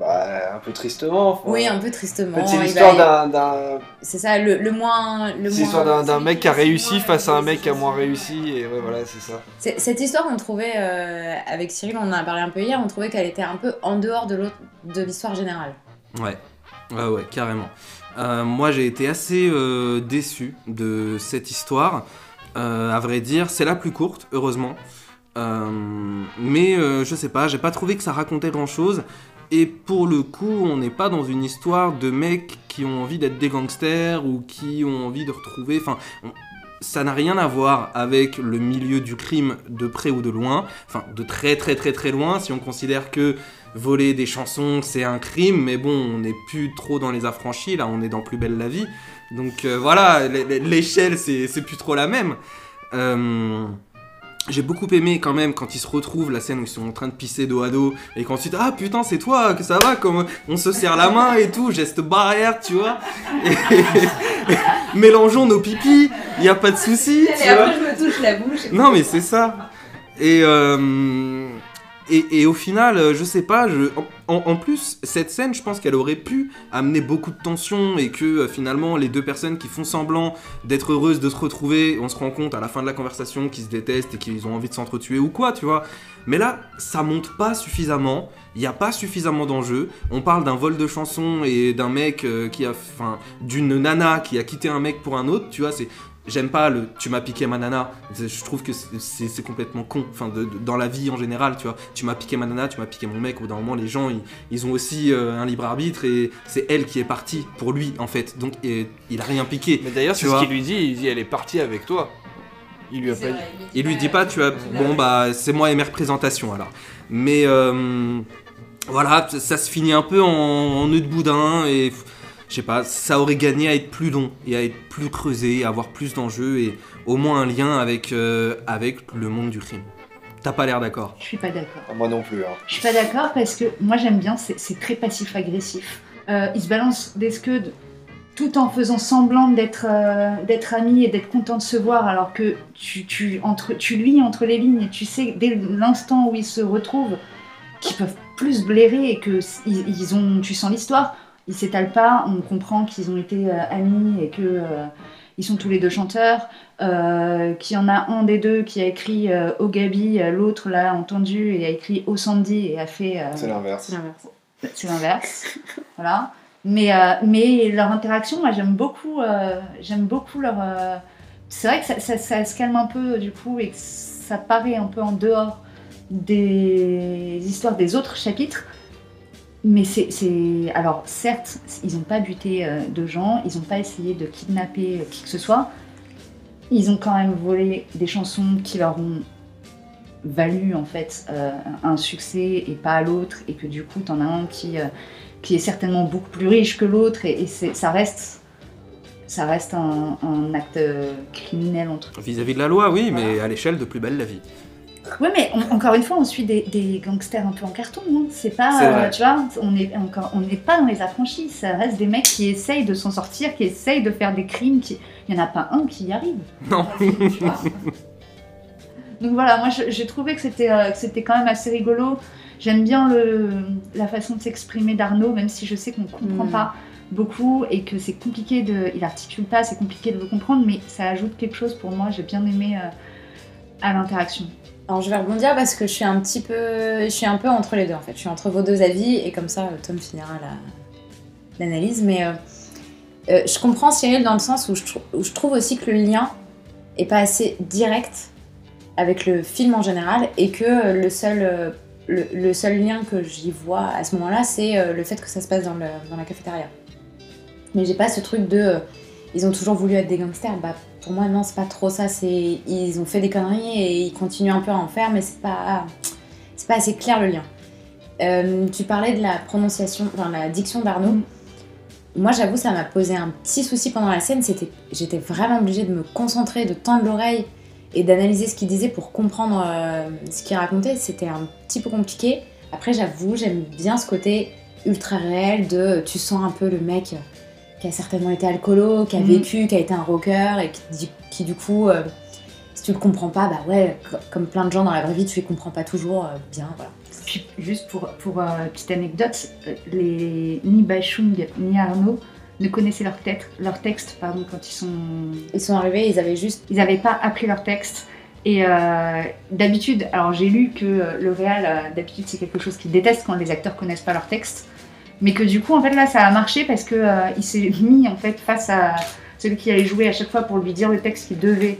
S8: Bah, un peu tristement. enfin.
S10: oui, un peu
S8: En
S10: tristement.
S8: fait, c'est l'histoire d'un-.
S10: C'est ça, le, le moins. le
S8: C'est l'histoire d'un mec qui a réussi
S10: moins-
S8: face à un mec qui a moins réussi, et ouais, voilà, c'est ça.
S10: C'est- Cette histoire, on trouvait, euh, avec Cyril, on en a parlé un peu hier, on trouvait qu'elle était un peu en dehors de l'autre- de l'histoire générale.
S7: Ouais, ouais, ouais, carrément. Euh, moi, j'ai été assez euh, déçu de cette histoire. Euh, à vrai dire, c'est la plus courte, heureusement. Euh, mais euh, je sais pas, j'ai pas trouvé que ça racontait grand chose. Et pour le coup, on n'est pas dans une histoire de mecs qui ont envie d'être des gangsters ou qui ont envie de retrouver. Enfin, ça n'a rien à voir avec le milieu du crime de près ou de loin. Enfin, de très très très très loin, si on considère que voler des chansons, c'est un crime, mais bon, on n'est plus trop dans les affranchis, là, on est dans Plus belle la vie. Donc euh, voilà, l'échelle, c'est c'est plus trop la même. Euh, j'ai beaucoup aimé quand même quand ils se retrouvent la scène où ils sont en train de pisser dos à dos et qu'ensuite ah putain c'est toi que ça va comme on se serre la main et tout geste barrière tu vois Et- mélangeons nos pipis il y a pas de souci
S10: Et
S7: tu vois
S10: après, je me touche la bouche.
S7: non mais c'est ça. Et, euh, et, au final, euh, je sais pas, en, plus, cette scène, je pense qu'elle aurait pu amener beaucoup de tension et que euh, finalement, les deux personnes qui font semblant d'être heureuses de se retrouver, on se rend compte à la fin de la conversation qu'ils se détestent et qu'ils ont envie de s'entretuer ou quoi, tu vois. Mais là, ça monte pas suffisamment, il n'y a pas suffisamment d'enjeux. On parle d'un vol de chanson et d'un mec euh, qui a. Enfin, d'une nana qui a quitté un mec pour un autre, tu vois. J'aime pas le tu m'as piqué ma nana. Je trouve que c'est- complètement con. Enfin, de- de- dans la vie en général, tu vois. Tu m'as piqué ma nana, tu m'as piqué mon mec. Au bout d'un moment, les gens, ils, ils ont aussi euh, un libre arbitre et c'est elle qui est partie pour lui, en fait. Donc, et- il a rien piqué.
S8: Mais d'ailleurs, c'est ce
S7: vois.
S8: qu'il lui dit. Il dit, elle est partie avec toi. Il lui a pas dit.
S7: Il lui dit pas, tu as. Bon, bah, c'est moi et mes représentations alors. Mais euh, voilà, ça, ça se finit un peu en, en nœud de boudin et. Je sais pas, ça aurait gagné à être plus long et à être plus creusé, à avoir plus d'enjeux et au moins un lien avec, euh, avec le monde du crime. T'as pas l'air d'accord
S9: Je suis pas d'accord.
S8: Moi non plus. hein.
S9: Je suis pas d'accord parce que moi j'aime bien, c'est très passif-agressif. Euh, il se balance des scuds tout en faisant semblant d'être euh, d'être ami et d'être content de se voir alors que tu, tu, entre, tu lis entre les lignes et tu sais dès l'instant où ils se retrouvent qu'ils peuvent plus blairer et que ils, ils ont, tu sens l'histoire. Ils s'étalent pas, on comprend qu'ils ont été euh, amis et que euh, ils sont tous les deux chanteurs, euh, qu'il y en a un des deux qui a écrit euh, au Gabi, l'autre l'a entendu et a écrit au Sandy et a fait. euh,
S8: C'est l'inverse.
S10: C'est l'inverse.
S9: voilà. Mais, euh, mais leur interaction, moi j'aime beaucoup, euh, j'aime beaucoup leur. euh, C'est vrai que ça, ça- ça se calme un peu du coup et que ça paraît un peu en dehors des histoires des autres chapitres. Mais c'est. Alors certes, ils n'ont pas buté euh, de gens, ils n'ont pas essayé de kidnapper euh, qui que ce soit. Ils ont quand même volé des chansons qui leur ont valu en fait euh, un succès et pas l'autre et que du coup t'en as un qui, qui est certainement beaucoup plus riche que l'autre et, ça reste ça reste un, un acte criminel entre
S7: Vis-à-vis de la loi, oui, mais à l'échelle de Plus belle la vie.
S9: Ouais, mais on- encore une fois, on suit des, des gangsters un peu en carton. hein. C'est pas, euh, tu vois, on est encore, on n'est pas dans les affranchis. Ça reste des mecs qui essayent de s'en sortir, qui essayent de faire des crimes. Qui... Il y en a pas un qui y arrive.
S7: Non.
S9: Tu vois? Donc voilà, moi j'ai trouvé que c'était euh, que c'était quand même assez rigolo. J'aime bien le, la façon de s'exprimer d'Arnaud, même si je sais qu'on comprend
S10: Mm.
S9: pas beaucoup et que c'est compliqué de, il articule pas, c'est compliqué de le comprendre, mais ça ajoute quelque chose pour moi. J'ai bien aimé euh, à l'interaction.
S10: Alors je vais rebondir parce que je suis un petit peu, je suis un peu entre les deux en fait. Je suis entre vos deux avis et comme ça Tom finira la- l'analyse. Mais euh, euh, je comprends Cyril dans le sens où je, trouve aussi que le lien est pas assez direct avec le film en général et que le seul, euh, le seul lien que j'y vois à ce moment-là c'est euh, le fait que ça se passe dans, le, dans la cafétéria. Mais j'ai pas ce truc de euh, ils ont toujours voulu être des gangsters. Bah, pour moi, non, c'est pas trop ça. C'est ils ont fait des conneries et ils continuent un peu à en faire, mais c'est pas c'est pas assez clair le lien. Euh, tu parlais de la prononciation, enfin la diction d'Arnaud.
S9: Mm.
S10: Moi, j'avoue, ça m'a posé un petit souci pendant la scène. C'était, j'étais vraiment obligée de me concentrer, de tendre l'oreille et d'analyser ce qu'il disait pour comprendre euh, ce qu'il racontait. C'était un petit peu compliqué. Après, j'avoue, j'aime bien ce côté ultra réel de tu sens un peu le mec qui a certainement été alcoolo, qui a
S9: Mhm.
S10: vécu, qui a été un rocker et qui, du coup, euh, si tu le comprends pas, bah ouais, co- comme plein de gens dans la vraie vie, tu les comprends pas toujours euh, bien, voilà.
S9: Puis, juste pour, pour euh, petite anecdote, les, ni Bachung ni Arnaud ne connaissaient leur, tête, leur texte pardon, quand ils sont.
S10: Ils sont arrivés, ils avaient juste.
S9: Ils n'avaient pas appris leur texte. Et euh, d'habitude, alors j'ai lu que le réal, d'habitude, c'est quelque chose qu'ils détestent quand les acteurs connaissent pas leur texte. Mais que du coup, en fait, là, ça a marché parce que euh, il s'est mis en fait face à celui qui allait jouer à chaque fois pour lui dire le texte qu'il devait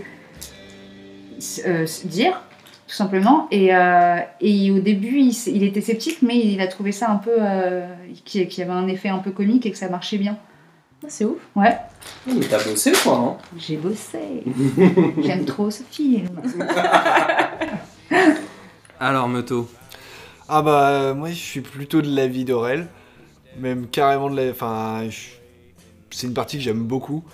S9: euh, dire, tout simplement. Et, euh, et au début, il, était sceptique, mais il a trouvé ça un peu. euh, qu'il y avait un effet un peu comique et que ça marchait bien.
S10: c'est ouf.
S9: Ouais,
S6: Mais t'as bossé quoi, non?
S9: J'ai bossé. J'aime trop ce film.
S7: Alors, Meto.
S8: Ah bah moi je suis plutôt de l'avis d'Aurel, même carrément de la... Enfin, c'est une partie que j'aime beaucoup.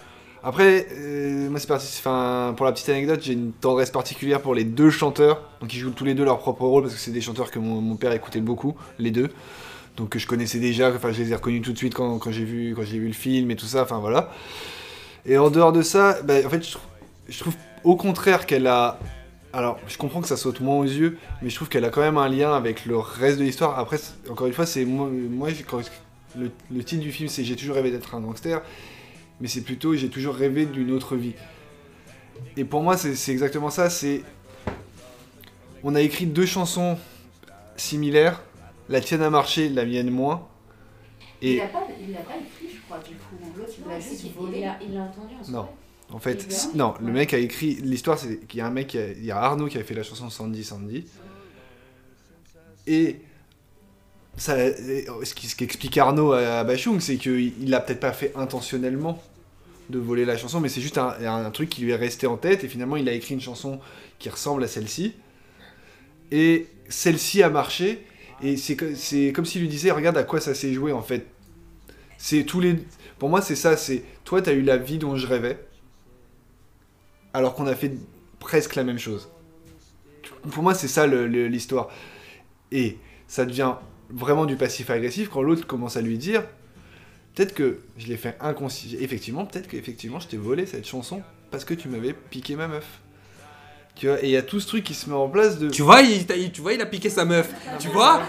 S8: Après, euh, moi c'est pour la petite anecdote, j'ai une tendresse particulière pour les deux chanteurs. Donc ils jouent tous les deux leur propre rôle parce que c'est des chanteurs que mon, père écoutait beaucoup, les deux. Donc que je connaissais déjà. Enfin, je les ai reconnus tout de suite quand, quand j'ai vu quand j'ai vu le film et tout ça. Enfin voilà. Et en dehors de ça, bah, en fait, je, trou- je trouve au contraire qu'elle a. Alors, je comprends que ça saute moins aux yeux, mais je trouve qu'elle a quand même un lien avec le reste de l'histoire. Après, encore une fois, c'est moi, moi quand- le, le titre du film, c'est J'ai toujours rêvé d'être un gangster, mais c'est plutôt J'ai toujours rêvé d'une autre vie. Et pour moi, c'est c'est exactement ça. C'est on a écrit deux chansons similaires. La tienne a marché, la mienne moins.
S9: Il
S8: Et
S9: l'a pas, il l'a pas écrit, je crois, du coup. L'autre, il l'a juste volé.
S10: il l'a entendu en
S8: Non. En fait, non, le mec a écrit. L'histoire, c'est qu'il y a un mec, qui a- il y a Arnaud qui a fait la chanson Sandy Sandy. Et. Et ce qu'explique Arnaud à, Bachung, c'est qu'il il l'a peut-être pas fait intentionnellement de voler la chanson, mais c'est juste un, truc qui lui est resté en tête, et finalement il a écrit une chanson qui ressemble à celle-ci. Et celle-ci a marché, et c'est co- c'est comme s'il lui disait Regarde à quoi ça s'est joué en fait. C'est tous les. Pour moi, c'est ça c'est. Toi, t'as eu la vie dont je rêvais, alors qu'on a fait presque la même chose. Pour moi, c'est ça l'histoire. Et ça devient vraiment du passif-agressif quand l'autre commence à lui dire Peut-être que je l'ai fait inconsciemment. Effectivement, peut-être qu'effectivement, je t'ai volé cette chanson parce que tu m'avais piqué ma meuf. Tu vois, et il y a tout ce truc qui se met en place de.
S7: Tu vois, il, t'a- il- tu vois, il a piqué sa meuf. Tu vois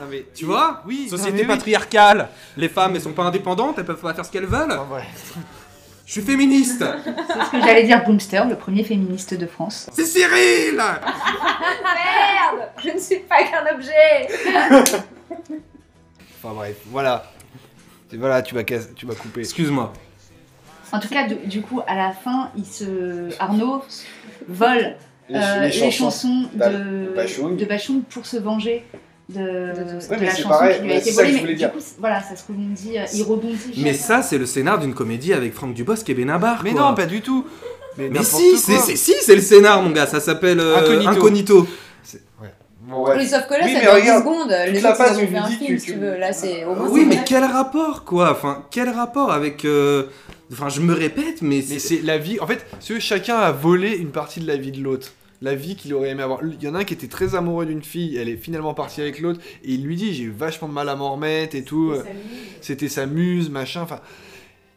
S8: Non, mais-
S7: Tu vois
S8: Oui,
S7: Société
S8: oui.
S7: patriarcale. Les femmes, elles sont pas indépendantes, elles peuvent pas faire ce qu'elles veulent.
S8: Ah, ouais.
S7: Je suis féministe.
S9: C'est ce que j'allais dire, Boomster, le premier féministe de France.
S7: C'est Cyril
S10: Merde Je ne suis pas qu'un objet
S8: Enfin bref, voilà. Voilà, tu vas, casser- tu vas couper.
S7: Excuse-moi.
S9: En tout cas, du, du coup, à la fin, il se... Arnaud vole euh, les, chansons, de,
S8: Bachung.
S9: de Bachung pour se venger de,
S10: Ouais,
S9: de
S8: mais
S9: la chanson
S8: pareil,
S9: qui lui a été volée. Mais du
S8: dire.
S9: coup, voilà, ça se rebondit, euh, il rebondit.
S7: Mais ça, c'est le scénar d'une comédie avec Franck Dubosc et Benabar.
S8: Mais
S7: quoi.
S8: non, pas du tout. Mais,
S7: si, c'est si, c'est le scénar, mon gars. Ça s'appelle euh,
S8: Incognito.
S7: Incognito.
S8: C'est- ouais. Bon, ouais.
S10: Oui, sauf que là,
S8: Oui,
S10: ça dure 10
S8: regarde,
S10: secondes. Les
S8: la phase où
S10: fait un film,
S8: tu-
S10: si
S8: tu-
S10: veux. Là, c'est au moins.
S7: Oui, mais
S10: vrai.
S7: quel rapport, quoi? Enfin, quel rapport avec. euh, Enfin, je me répète, mais
S8: Mais
S7: c'est.
S8: la vie. En fait, si chacun a volé une partie de la vie de l'autre. La vie qu'il aurait aimé avoir. Il y en a un qui était très amoureux d'une fille, elle est finalement partie avec l'autre, et il lui dit J'ai eu vachement de mal à m'en remettre et tout. C'était sa muse, machin. Enfin,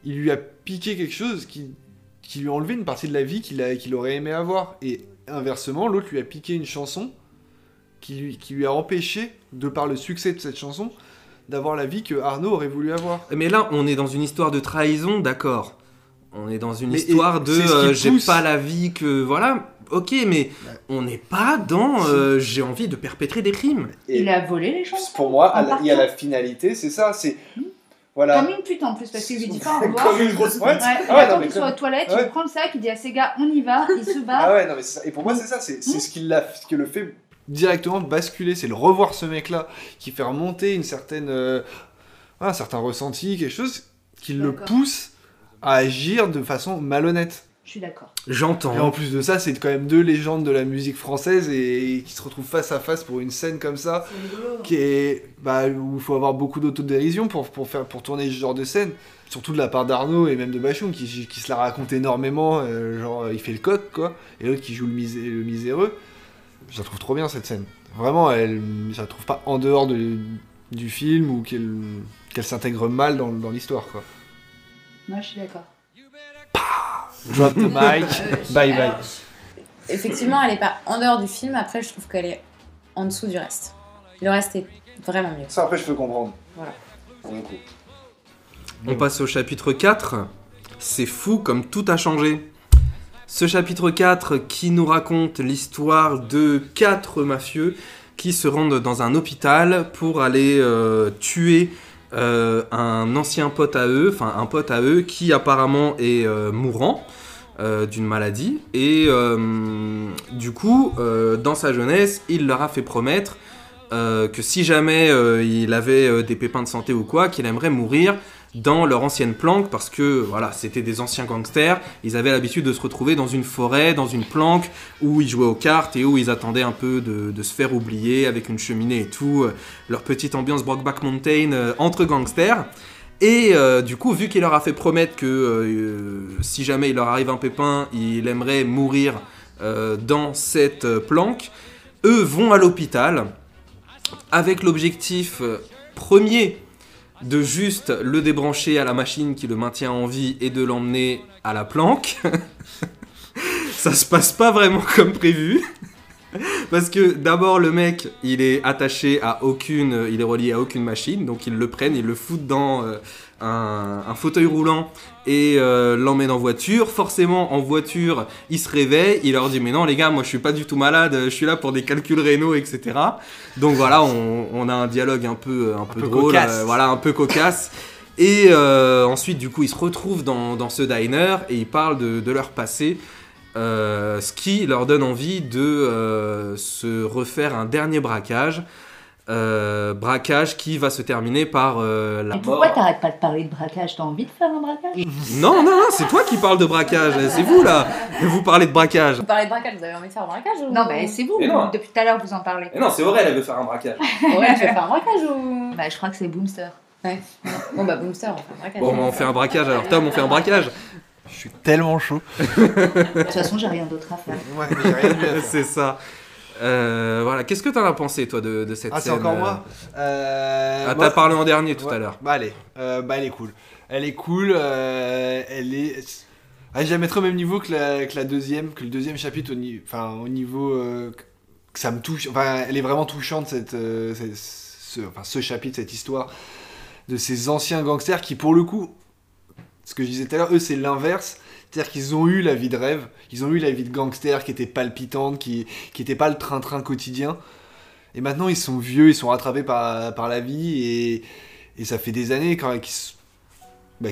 S8: il lui a piqué quelque chose qui, qui lui a enlevé une partie de la vie qu'il a- qu'il aurait aimé avoir. Et inversement, l'autre lui a piqué une chanson qui lui, qui lui a empêché, de par le succès de cette chanson, d'avoir la vie que Arnaud aurait voulu avoir.
S7: Mais là, on est dans une histoire de trahison, d'accord. On est dans une
S8: Mais
S7: histoire de euh, j'ai pas la vie que. Voilà, ok, mais on n'est pas dans euh, j'ai envie de perpétrer des crimes.
S9: Il a volé les chansons.
S8: pour moi, il y a la finalité, c'est ça, c'est.
S9: Hmm.
S8: Voilà.
S9: Comme une pute en plus, parce qu'il lui dit pas au revoir.
S8: Comme une grosse
S9: Ouais,
S8: pute.
S9: il
S8: Ah ouais,
S9: attend
S8: non, mais
S9: qu'il soit aux toilettes,
S8: Ouais.
S9: il prend le sac, il dit à ses gars, on y va, il se bat.
S8: Ah ouais, non, mais ça. Et pour moi, c'est ça, c'est c'est ce qui, l'a, ce qui le fait directement basculer, c'est le revoir ce mec-là, qui fait remonter une certaine, euh, un certain ressenti, quelque chose qui le pousse à agir de façon malhonnête.
S9: Je suis d'accord.
S7: J'entends.
S8: Et en plus de ça, c'est quand même deux légendes de la musique française et, qui se retrouvent face à face pour une scène comme ça, qui est bah, où il faut avoir beaucoup d'autodérision pour, pour, faire, pour tourner ce genre de scène. Surtout de la part d'Arnaud et même de Bachung qui, qui se la raconte énormément, euh, genre il fait le coq quoi, et l'autre qui joue le, misé- le miséreux. Je la trouve trop bien cette scène. Vraiment, elle, je la trouve pas en dehors de- du film ou qu'elle qu'elle s'intègre mal dans, dans l'histoire quoi.
S9: Moi, je suis d'accord.
S8: Drop the mic, bye bye.
S10: alors, Effectivement, elle est pas en dehors du film. Après, je trouve qu'elle est en dessous du reste. Le reste est vraiment mieux.
S8: Ça après je peux comprendre.
S10: Voilà.
S8: Pour le coup.
S7: On passe au chapitre 4. C'est fou comme tout a changé. Ce chapitre 4 qui nous raconte l'histoire de quatre mafieux qui se rendent dans un hôpital pour aller euh, tuer euh, un ancien pote à eux, enfin un pote à eux qui apparemment est euh, mourant d'une maladie. Et du coup, dans sa jeunesse, il leur a fait promettre que si jamais il avait des pépins de santé ou quoi, qu'il aimerait mourir dans leur ancienne planque parce que voilà, c'était des anciens gangsters, ils avaient l'habitude de se retrouver dans une forêt, dans une planque où ils jouaient aux cartes et où ils attendaient un peu de, se faire oublier avec une cheminée et tout, euh, leur petite ambiance Brokeback Mountain euh, entre gangsters. Et euh, du coup, vu qu'il leur a fait promettre que si jamais il leur arrive un pépin, il aimerait mourir dans cette planque, eux vont à l'hôpital avec l'objectif premier de juste le débrancher à la machine qui le maintient en vie et de l'emmener à la planque. Ça se passe pas vraiment comme prévu. Parce que d'abord le mec il est attaché à aucune, il est relié à aucune machine, donc ils le prennent, ils le foutent dans euh, un, un fauteuil roulant et euh, l'emmènent en voiture. Forcément en voiture il se réveille, il leur dit mais non les gars moi je suis pas du tout malade, je suis là pour des calculs rénaux etc. Donc voilà on, on a un dialogue un peu, un peu,
S8: peu
S7: drôle, euh, voilà un peu cocasse. Et euh, ensuite du coup ils se retrouvent dans, dans ce diner et ils parlent de, de leur passé. Ce qui leur donne envie de se refaire un dernier braquage. Euh, braquage qui va se terminer par euh, la
S9: Et pourquoi
S7: mort.
S9: t'arrêtes pas de parler de braquage? T'as envie de faire un braquage?
S7: Non, non, non, c'est toi qui parles de braquage, c'est vous là. Vous parlez de braquage.
S10: Vous parlez de braquage, vous avez envie de faire un braquage ou...
S9: Non, mais c'est vous.
S7: Mais non.
S9: Depuis tout à l'heure, vous en parlez.
S7: non, c'est Aurel, elle veut faire un braquage.
S10: Ouais, tu veux faire un braquage ou.
S9: Bah, je crois que c'est Boomster.
S10: Ouais. Bon, bah, Boomster, on fait un braquage.
S7: Bon, bah, on fait un braquage alors. Tom, on fait un braquage.
S8: Je suis tellement chaud.
S9: De toute façon, j'ai rien d'autre à faire.
S8: Ouais, mais j'ai rien vu à faire.
S7: c'est ça. Euh, voilà, qu'est-ce que t'en as pensé toi de, de cette
S8: Ah, c'est
S7: scène
S8: encore
S7: euh,
S8: moi euh,
S7: Ah, t'as parlé en dernier tout
S8: Ouais.
S7: à l'heure.
S8: Bah allez, euh, bah elle est cool. Elle est cool, elle est... Ah, je la mettrai au même niveau que la, que la deuxième, que le deuxième chapitre, au, ni- enfin, au niveau que ça me touche. Enfin, elle est vraiment touchante, cette, cette- ce, enfin, ce chapitre, cette histoire de ces anciens gangsters qui, pour le coup, ce que je disais tout à l'heure, eux, c'est l'inverse. C'est-à-dire qu'ils ont eu la vie de rêve, ils ont eu la vie de gangster qui était palpitante, qui qui était pas le train-train quotidien. Et maintenant, ils sont vieux, ils sont rattrapés par, par la vie, et, et ça fait des années quand qu'ils bah,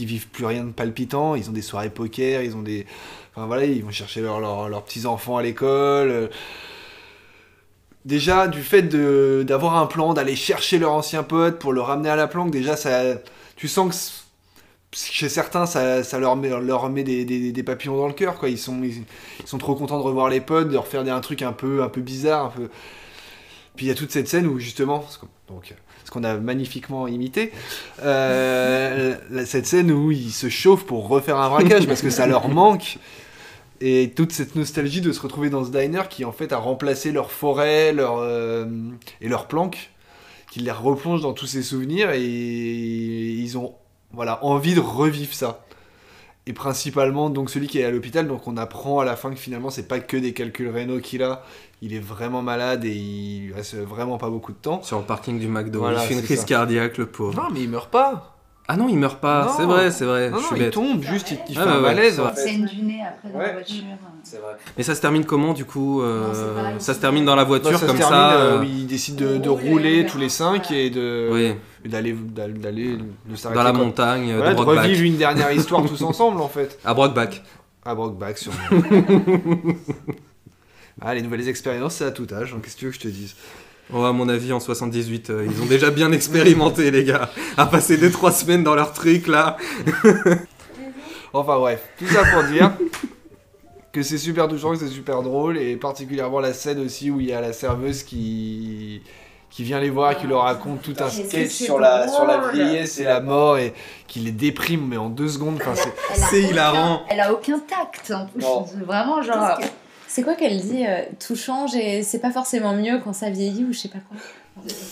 S8: vivent plus rien de palpitant. Ils ont des soirées poker, ils ont des. Enfin voilà, ils vont chercher leurs leurs petits-enfants à l'école. Déjà, du fait d'avoir un plan, d'aller chercher leur ancien pote pour le ramener à la planque, déjà, ça, tu sens que chez certains, ça, ça leur met, leur met des, des- des papillons dans le cœur. Quoi. Ils, sont, ils, ils sont trop contents de revoir les potes, de refaire des, un truc un peu, un peu bizarre. Un peu... Puis il y a toute cette scène où, justement, ce qu'on- donc, ce qu'on a magnifiquement imité, euh, cette scène où ils se chauffent pour refaire un braquage parce que ça leur manque. Et toute cette nostalgie de se retrouver dans ce diner qui en fait a remplacé leur forêt leur, euh, et leur planque, qui les replonge dans tous ces souvenirs et ils ont voilà, envie de revivre ça. Et principalement donc celui qui est à l'hôpital, donc on apprend à la fin que finalement c'est pas que des calculs rénaux qu'il a, il est vraiment malade et il reste vraiment pas beaucoup de temps.
S7: Sur le parking du McDo,
S8: Voilà,
S7: il fait une crise
S8: ça.
S7: cardiaque, le pauvre.
S8: Non mais il meurt pas.
S7: Ah non, il meurt pas, c'est vrai, c'est vrai.
S8: Non,
S7: je
S8: non, il tombe, juste il, il
S7: Ah,
S8: fait
S7: ouais,
S8: un
S7: ouais,
S8: malaise. fait.
S9: Scène du nez après dans
S8: Ouais.
S9: la voiture.
S7: C'est vrai. Mais ça se termine comment du coup euh,
S9: Non,
S7: Ça se termine dans la voiture
S8: Bah, ça
S7: comme
S8: se termine
S7: ça
S8: euh,
S7: euh,
S8: où ils décident de, de rouler tous les cinq et de
S7: Oui,
S8: et d'aller d'aller d'aller de s'arrêter
S7: dans la montagne
S8: Voilà,
S7: de
S8: de
S7: Brockback.
S8: revivre une dernière histoire tous ensemble en fait.
S7: À Brockback.
S8: À Brockback sûrement. ah, les nouvelles expériences c'est à tout âge, hein, qu'est-ce que tu veux que je te dise?
S7: Oh, à mon avis, en 78, euh, ils ont déjà bien expérimenté, les gars. À passer 2-3 semaines dans leur truc là.
S8: Enfin bref, tout ça pour dire que c'est super touchant, que c'est super drôle, et particulièrement la scène aussi où il y a la serveuse qui qui vient les voir qui leur raconte tout un sketch sur la, sur la vieillesse et la mort, et qui les déprime, mais en deux secondes. Enfin, c'est-
S7: hilarant.
S9: Elle a aucun tact en plus.
S8: Non.
S9: Vraiment, genre.
S10: Que- C'est quoi qu'elle dit euh, Tout change et c'est pas forcément mieux quand ça vieillit ou je sais pas quoi.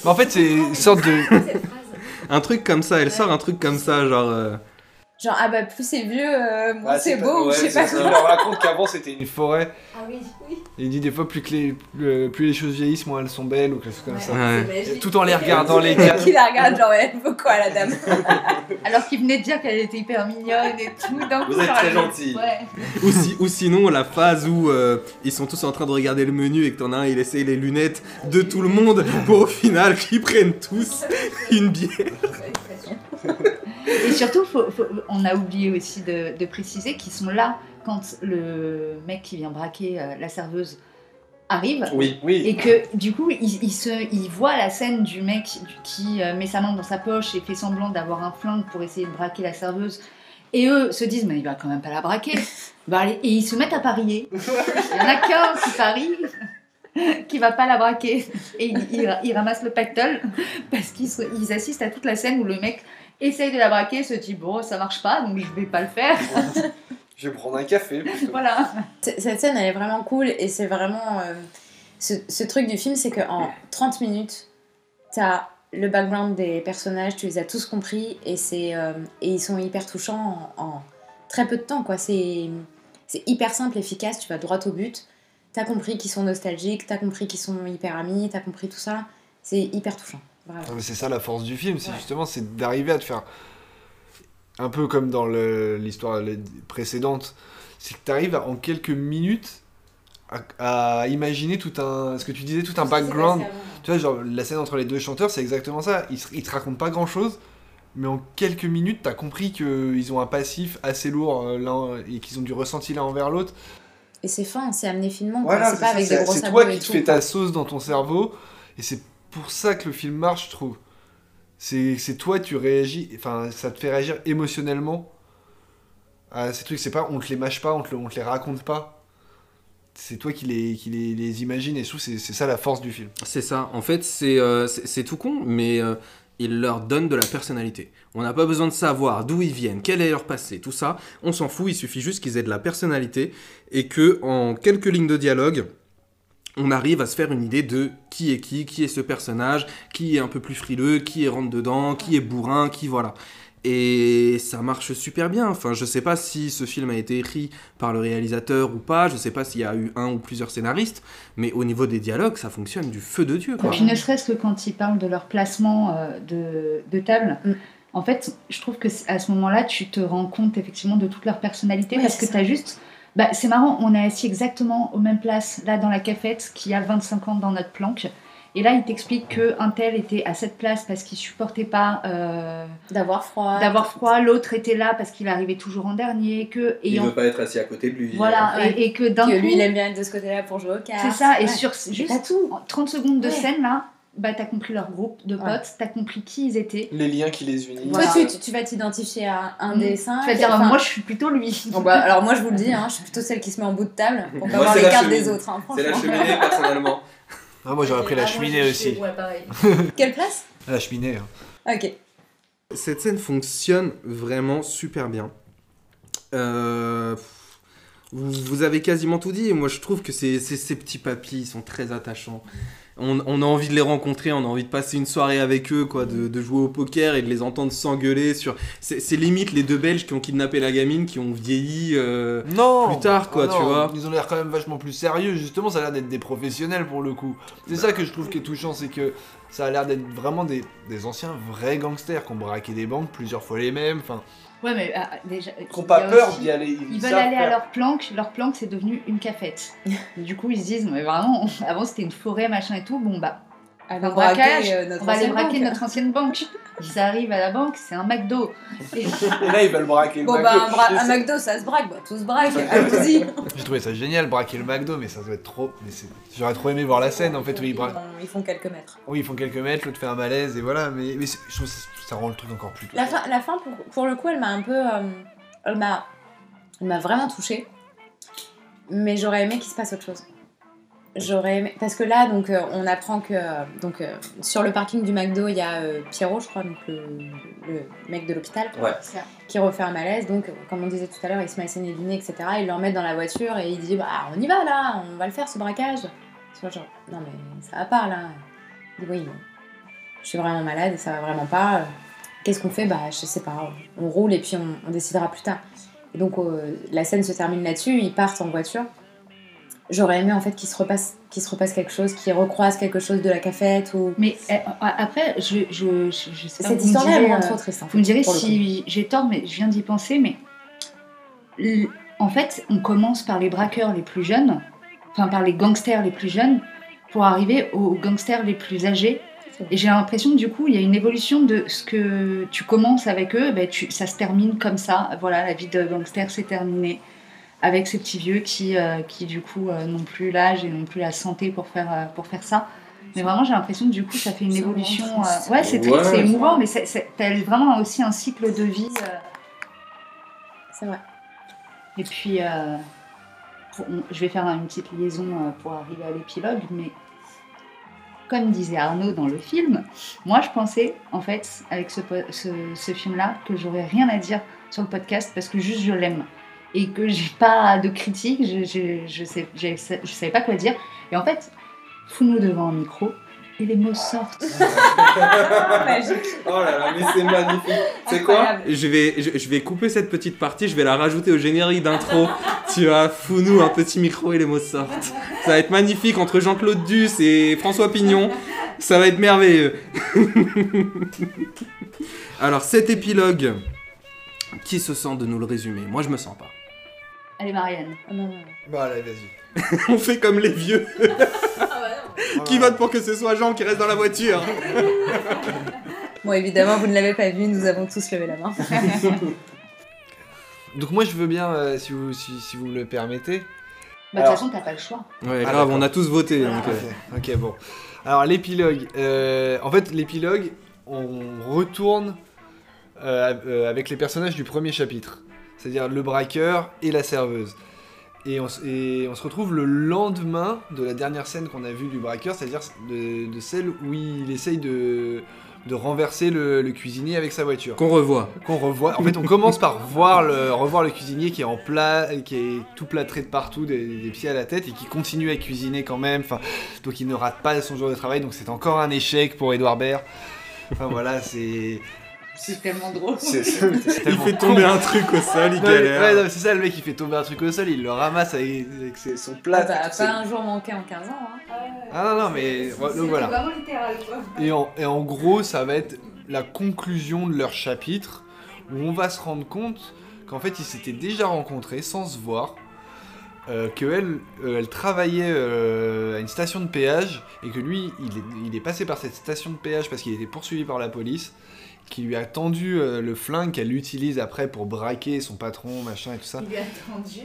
S8: Mais en fait, c'est une sorte de.
S7: Un truc comme ça, elle sort un truc comme ça, genre. euh,
S10: Genre, ah bah plus c'est vieux, euh, moins
S8: Ah,
S10: c'est beau ou je sais pas
S8: Il
S10: quoi.
S8: leur raconte qu'avant c'était une forêt.
S10: Ah oui, oui.
S8: Et il dit des fois plus, que les, plus, plus les choses vieillissent, moins elles sont belles ou quelque chose comme ça.
S7: Ouais.
S8: Tout en les regardant les gars.
S10: Qui la regarde, genre, elle veut quoi la dame
S9: Alors qu'il venait de dire qu'elle était hyper mignonne et tout. coup,
S7: Vous êtes très
S9: elle-
S7: gentil.
S9: Ouais.
S7: Ou, si- ou sinon, la phase où euh, ils sont tous en train de regarder le menu et que t'en as un, il essaye les lunettes de tout le monde pour au final qu'ils prennent tous une bière.
S9: Et surtout, faut- faut- on a oublié aussi de, de préciser qu'ils sont là quand le mec qui vient braquer euh, la serveuse arrive.
S7: Oui.
S8: Oui.
S9: Et que du coup, il, il se, il voit la scène du mec qui euh, met sa main dans sa poche et fait semblant d'avoir un flingue pour essayer de braquer la serveuse. Et eux se disent, mais il va quand même pas la braquer. Bah, et ils se mettent à parier. Il y en a qu'un qui parie qui va pas la braquer. Et il, il- il ramasse le pactole parce qu'ils ils assistent à toute la scène où le mec essaye de la braquer, se dit bon, ça marche pas, donc je vais pas le faire.
S8: Je vais prendre un café. plutôt.
S9: voilà.
S10: Cette scène, elle est vraiment cool et c'est vraiment. euh, ce, ce truc du film, c'est qu'en 30 minutes, t'as le background des personnages, tu les as tous compris et, c'est, euh, et ils sont hyper touchants en, en très peu de temps. quoi. C'est, c'est hyper simple, efficace, tu vas droit au but. T'as compris qu'ils sont nostalgiques, t'as compris qu'ils sont hyper amis, t'as compris tout ça. C'est hyper touchant. Vraiment.
S8: Non, mais c'est ça la force du film, c'est
S10: Ouais.
S8: justement c'est d'arriver à te faire un peu comme dans l'histoire précédente, c'est que tu arrives en quelques minutes à, à imaginer tout un ce que tu disais tout un background. Tu vois genre la scène entre les deux chanteurs, c'est exactement ça, ils, ils te racontent pas grand-chose. Mais en quelques minutes, t'as compris qu'ils ont un passif assez lourd euh, l'un- et qu'ils ont du ressenti l'un envers l'autre.
S10: Et c'est fin, c'est amené finement.
S8: Voilà,
S10: c'est pas
S8: c'est
S10: avec
S8: ça,
S10: des gros
S8: c'est
S10: sabots
S8: toi qui te fais ta sauce dans ton cerveau, et c'est pour ça que le film marche, je trouve. C'est toi, tu réagis, enfin, ça te fait réagir émotionnellement à ces trucs. C'est pas, on te les mâche pas, on te, les raconte pas. C'est toi qui les, qui les, les imagines, et que c'est ça la force du film.
S7: C'est ça. En fait, c'est euh, tout con, mais euh, il leur donne de la personnalité. On n'a pas besoin de savoir d'où ils viennent, quel est leur passé, tout ça. On s'en fout. Il suffit juste qu'ils aient de la personnalité et que en quelques lignes de dialogue, on arrive à se faire une idée de qui est qui, qui est ce personnage, qui est un peu plus frileux, qui est rentre dedans, qui est bourrin, qui voilà. Et ça marche super bien. Enfin, je sais pas si ce film a été écrit par le réalisateur ou pas. Je sais pas s'il y a eu un ou plusieurs scénaristes. Mais au niveau des dialogues, ça fonctionne du feu de Dieu.
S9: Et puis ne serait-ce que quand ils parlent de leur placement euh, de, de table,
S10: Mm.
S9: en fait, je trouve que à ce moment-là, tu te rends compte effectivement de toute leur personnalité
S10: Ouais,
S9: parce que
S10: c'est
S9: tu as juste. Bah, c'est marrant, on est assis exactement aux mêmes places là dans la cafette qui a 25 ans dans notre planque. Et là, il t'explique que un tel était à cette place parce qu'il supportait pas euh,
S10: D'avoir froid.
S9: d'avoir froid, l'autre était là parce qu'il arrivait toujours en dernier, que et
S6: Il
S9: en-
S6: veut pas être assis à côté de lui.
S9: voilà
S10: Ouais.
S9: et, et que d'un
S10: Que
S9: coup,
S10: lui, il aime bien être de ce côté-là pour jouer au cartes.
S9: c'est ça. Et sur juste
S10: tout.
S9: en 30 secondes de
S10: Ouais.
S9: scène là, bah t'as compris leur groupe de potes,
S10: Ouais.
S9: t'as compris qui ils étaient.
S8: Les liens qui les unissent.
S9: Voilà.
S10: Toi, tu, tu- vas t'identifier à un
S9: Mm.
S10: des cinq.
S9: Tu vas dire,
S10: enfin-
S9: moi je suis plutôt lui.
S10: Bon, bah, alors moi je vous le dis, hein, je suis plutôt celle qui se met en bout de table pour pas
S6: Moi,
S10: voir les cartes
S6: cheminée.
S10: des autres. hein,
S6: C'est la cheminée, personnellement.
S8: Ah, moi j'aurais pris la
S9: moi,
S8: cheminée aussi.
S9: Ouais, pareil.
S10: Quelle place?
S8: La cheminée. hein.
S10: Ok.
S7: Cette scène fonctionne vraiment super bien. Euh, vous, vous avez quasiment tout dit. et Moi, je trouve que ces, ces, ces petits papis ils sont très attachants. On, on a envie de les rencontrer, on a envie de passer une soirée avec eux, quoi, de, de jouer au poker et de les entendre s'engueuler sur. C'est limite les deux Belges qui ont kidnappé la gamine, qui ont vieilli. euh,
S8: Non
S7: Plus tard, quoi,
S8: Ah
S7: tu
S8: non,
S7: vois.
S8: Ils ont l'air quand même vachement plus sérieux, justement, ça a l'air d'être des professionnels pour le coup. C'est ça que je trouve qui est touchant, c'est que ça a l'air d'être vraiment des, des anciens vrais gangsters qui ont braqué des banques plusieurs fois les mêmes, enfin,
S9: Ouais, mais ah, déjà.
S8: qui
S9: il
S8: n'ont pas peur d'y aller.
S9: Ils veulent
S8: savent
S9: aller à leur planque, leur planque c'est devenu une cafette. du coup ils se disent, mais vraiment, avant c'était une forêt, machin et tout, bon bah, un
S10: va braquer
S9: braquage,
S10: euh, notre
S9: on va aller braquer
S10: banque.
S9: notre ancienne banque. Ils arrivent à la banque, c'est un McDo. Et-
S8: Et là, ils veulent braquer le
S10: Bon
S8: McDo.
S10: bah un, bra- McDo ça se braque, bah tout se braque, allez-y.
S8: J'ai trouvé ça génial, braquer le McDo, mais ça doit être trop. J'aurais trop aimé voir la scène en fait où ils braquent.
S10: font- ils font quelques mètres.
S8: Oui, ils font quelques mètres, l'autre fait un malaise et voilà, mais, je trouve que ça- ça rend le truc encore plus.
S10: La fin, la fin pour, pour le coup, elle m'a un peu. euh, elle m'a elle m'a vraiment touchée. Mais j'aurais aimé qu'il se passe autre chose. J'aurais aimé. Parce que là, donc, euh, on apprend que. euh, donc, euh, sur le parking du McDo, il y a euh, Pierrot, je crois, donc le, le mec de l'hôpital,
S6: Ouais.
S10: qui refait un malaise. Donc, comme on disait tout à l'heure, il se met à saigner du nez, etc. Ils le remettent dans la voiture et il dit Bah, on y va là, on va le faire ce braquage. Tu vois, genre, non mais ça va pas là. Il dit Oui, je suis vraiment malade et ça va vraiment pas. Qu'est-ce qu'on fait? Bah, je sais pas. On roule et puis on, on décidera plus tard. Et donc, euh, la scène se termine là-dessus. Ils partent en voiture. J'aurais aimé en fait qu'il se repasse, qu'il se repasse quelque chose, qu'ils recroisent quelque chose de la cafette ou.
S9: Mais euh, après, je, je, je, je sais pas,
S10: Cette
S9: vous me
S10: histoire-là, elle
S9: direz,
S10: me rend
S9: euh,
S10: trop triste. En
S9: Vous me direz
S10: coup.
S9: si j'ai tort, mais je viens d'y penser, mais en fait, on commence par les braqueurs les plus jeunes, enfin par les gangsters les plus jeunes, pour arriver aux gangsters les plus âgés. Et j'ai l'impression que du coup, il y a une évolution de ce que tu commences avec eux, ben, tu, ça se termine comme ça. Voilà, la vie de gangster s'est terminée avec ces petits vieux qui, euh, qui du coup, euh, n'ont plus l'âge et n'ont plus la santé pour faire, euh, pour faire ça. Mais vraiment, j'ai l'impression que du coup, ça fait une évolution. euh, ouais, c'est
S6: Ouais.
S9: triste, c'est émouvant, mais t'as vraiment aussi un cycle de vie. euh,
S10: C'est vrai.
S9: et puis, euh, pour- on- je vais faire une petite liaison euh, pour arriver à l'épilogue, mais comme disait Arnaud dans le film, moi je pensais en fait avec ce, ce, ce film-là que j'aurais rien à dire sur le podcast parce que juste je l'aime et que j'ai pas de critique, je, je, je, sais, je savais pas quoi dire. Et en fait, fous-nous devant un micro et les mots sortent.
S10: Magique.
S7: Oh là là, mais c'est magnifique. C'est quoi? Je vais, je, je vais couper cette petite partie, je vais la rajouter au générique d'intro. tu vois, fous-nous un petit micro et les mots sortent. Ça va être magnifique entre Jean-Claude Duss et François Pignon. Ça va être merveilleux. Alors, cet épilogue, qui se sent de nous le résumer? Moi, je me sens pas.
S9: Allez Marianne.
S10: Oh, non, non.
S8: Bon, allez, vas-y.
S7: On fait comme les vieux. qui vote pour que ce soit Jean qui reste dans la voiture?
S10: Bon, évidemment, vous ne l'avez pas vu, nous avons tous levé la main.
S8: Donc moi je veux bien, euh, si, vous, si, si vous me le permettez.
S9: Bah, de toute façon, t'as pas le choix.
S7: Ouais,
S8: Ah,
S7: grave, on a tous voté. donc, euh,
S8: Ok, ok, bon. Alors l'épilogue. euh, en fait l'épilogue, on retourne euh, euh, avec les personnages du premier chapitre. C'est-à-dire le braqueur et la serveuse. Et on, s- et on se retrouve le lendemain de la dernière scène qu'on a vue du braqueur, c'est-à-dire de, de celle où il essaye de, de renverser le, le cuisinier avec sa voiture.
S7: Qu'on revoit.
S8: Qu'on revoit. En fait, on commence par voir le, revoir le cuisinier qui est en plat, qui est tout plâtré de partout, des, des pieds à la tête, et qui continue à cuisiner quand même. Enfin, donc il ne rate pas son jour de travail. Donc c'est encore un échec pour Edouard Baird. Enfin voilà, c'est.
S9: C'est tellement drôle.
S8: c'est- c'est
S7: Il
S8: tellement
S7: fait tomber un truc au sol, il
S8: Non, mais-
S7: galère.
S8: ouais, non, mais c'est ça, le mec il fait tomber un truc au sol, il le ramasse avec, avec ses- son
S10: Ah
S8: plat.
S10: bah,
S8: c'est-
S10: pas un jour manqué en 15 ans. Hein.
S8: Ah non, non, mais donc voilà.
S9: vraiment littéral, quoi.
S8: Et en, et en gros, ça va être la conclusion de leur chapitre où on va se rendre compte qu'en fait, ils s'étaient déjà rencontrés sans se voir, euh, qu'elle euh, elle travaillait euh, à une station de péage et que lui, il est, il est passé par cette station de péage parce qu'il était poursuivi par la police, qui lui a tendu euh, le flingue qu'elle utilise après pour braquer son patron, machin et tout ça.
S9: Il lui a tendu.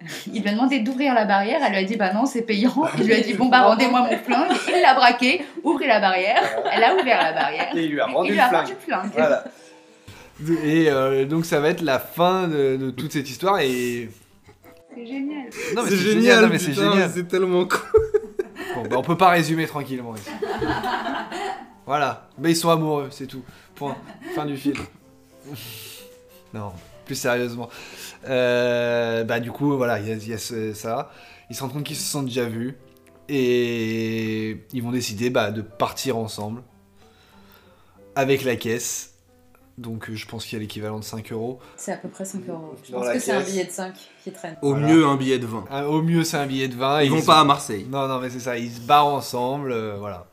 S9: Il lui a demandé d'ouvrir la barrière, elle lui a dit bah non c'est payant. Il lui a dit bon bah rendez-moi mon flingue. Il l'a braqué, ouvrez la barrière. Elle a ouvert la barrière.
S8: Et il lui a rendu
S9: il lui
S8: le
S9: a
S8: flingue.
S9: rendu le flingue.
S8: Voilà. Et euh, donc ça va être la fin de, de toute cette histoire et...
S9: C'est génial.
S8: Non, mais
S7: C'est génial,
S8: non, mais c'est génial.
S7: c'est tellement con.
S8: Bon, bah, on peut pas résumer tranquillement ici. voilà. Mais ils sont amoureux, c'est tout. Point. Fin du film. non, plus sérieusement. Euh, bah, du coup, voilà, il y a, il y a ce- ça. Ils se rendent compte qu'ils se sont déjà vus. Et ils vont décider bah, de partir ensemble. Avec la caisse. Donc, euh, je pense qu'il y a l'équivalent de 5 euros.
S10: C'est à peu près 5 euros. Je
S8: Dans
S10: pense que c'est un billet de 5 qui traîne.
S7: Au
S8: Voilà.
S7: mieux, un billet de 20.
S8: Ah, au mieux, c'est un billet de 20. et
S7: Ils vont pas à Marseille.
S8: Non, non, mais c'est ça, ils se barrent ensemble, euh, voilà.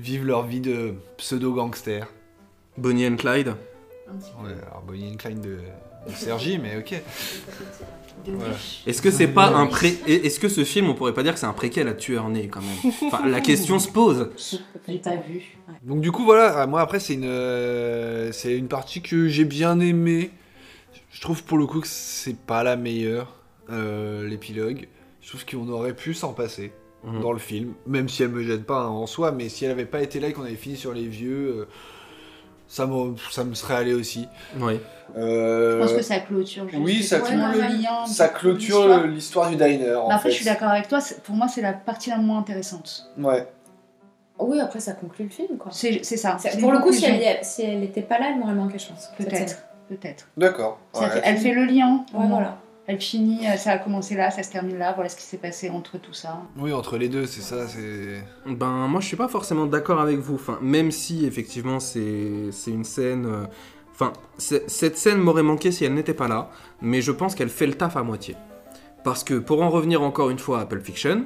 S8: Vivent leur vie de pseudo-gangster.
S7: Bonnie and Clyde.
S8: Ouais, alors Bonnie and Clyde de, de Sergi, mais ok. Voilà.
S7: Est-ce que c'est pas un pré... Est-ce que ce film, on pourrait pas dire que c'est un préquel à tueur né quand même? Enfin, la question se pose.
S9: J'ai pas vu.
S8: Donc du coup, voilà, euh, moi après, c'est une, euh, c'est une partie que j'ai bien aimée. Je trouve pour le coup que c'est pas la meilleure, euh, l'épilogue. Je trouve qu'on aurait pu s'en passer
S7: Mhm.
S8: dans le film, même si elle me gêne pas hein, en soi, mais si elle avait pas été là et qu'on avait fini sur les vieux, euh, ça, me, ça me serait allé aussi.
S7: Oui.
S9: Je pense que ça clôture.
S8: Oui, ça clôt-
S9: le
S8: ça clôture
S9: l'histoire.
S8: du diner. En
S9: Bah, après,
S8: fait.
S9: je suis d'accord avec toi. Pour moi, c'est la partie la moins intéressante.
S8: Ouais.
S10: Oui, après ça conclut le film quoi.
S9: C'est ça.
S10: Pour le coup, si elle, si elle était pas là, elle m'aurait manqué, je pense.
S9: Peut-être. Peut-être.
S8: D'accord.
S9: Elle fait le lien. au
S10: Ouais, voilà.
S9: Elle finit, euh, ça a commencé là, ça se termine là. Voilà ce qui s'est passé entre tout ça.
S8: Oui, entre les deux, c'est ça, c'est.
S7: Ben, moi, je suis pas forcément d'accord avec vous. Enfin, même si, effectivement, c'est c'est une scène... euh, Enfin, c'est- cette scène m'aurait manqué si elle n'était pas là, mais je pense qu'elle fait le taf à moitié. Parce que, pour en revenir encore une fois à Pulp Fiction,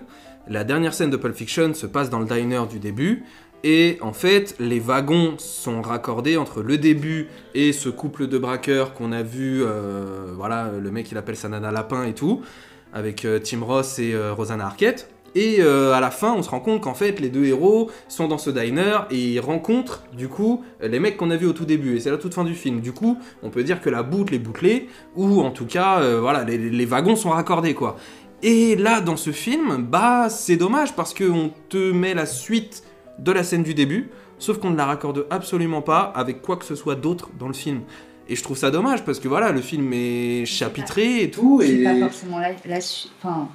S7: la dernière scène de Pulp Fiction se passe dans le diner du début, et en fait, les wagons sont raccordés entre le début et ce couple de braqueurs qu'on a vu, euh, voilà, le mec il appelle sa nana lapin et tout, avec euh, Tim Ross et euh, Rosanna Arquette. Et euh, à la fin, on se rend compte qu'en fait, les deux héros sont dans ce diner et ils rencontrent, du coup, les mecs qu'on a vus au tout début. Et c'est la toute fin du film. Du coup, on peut dire que la boucle est bouclée, ou en tout cas, euh, voilà, les, les wagons sont raccordés, quoi. Et là, dans ce film, bah, c'est dommage parce qu'on te met la suite de la scène du début, sauf qu'on ne la raccorde absolument pas avec quoi que ce soit d'autre dans le film. Et je trouve ça dommage parce que voilà, le film est chapitré et tout.
S9: C'est
S7: Et...
S9: pas forcément la, la suite. Enfin,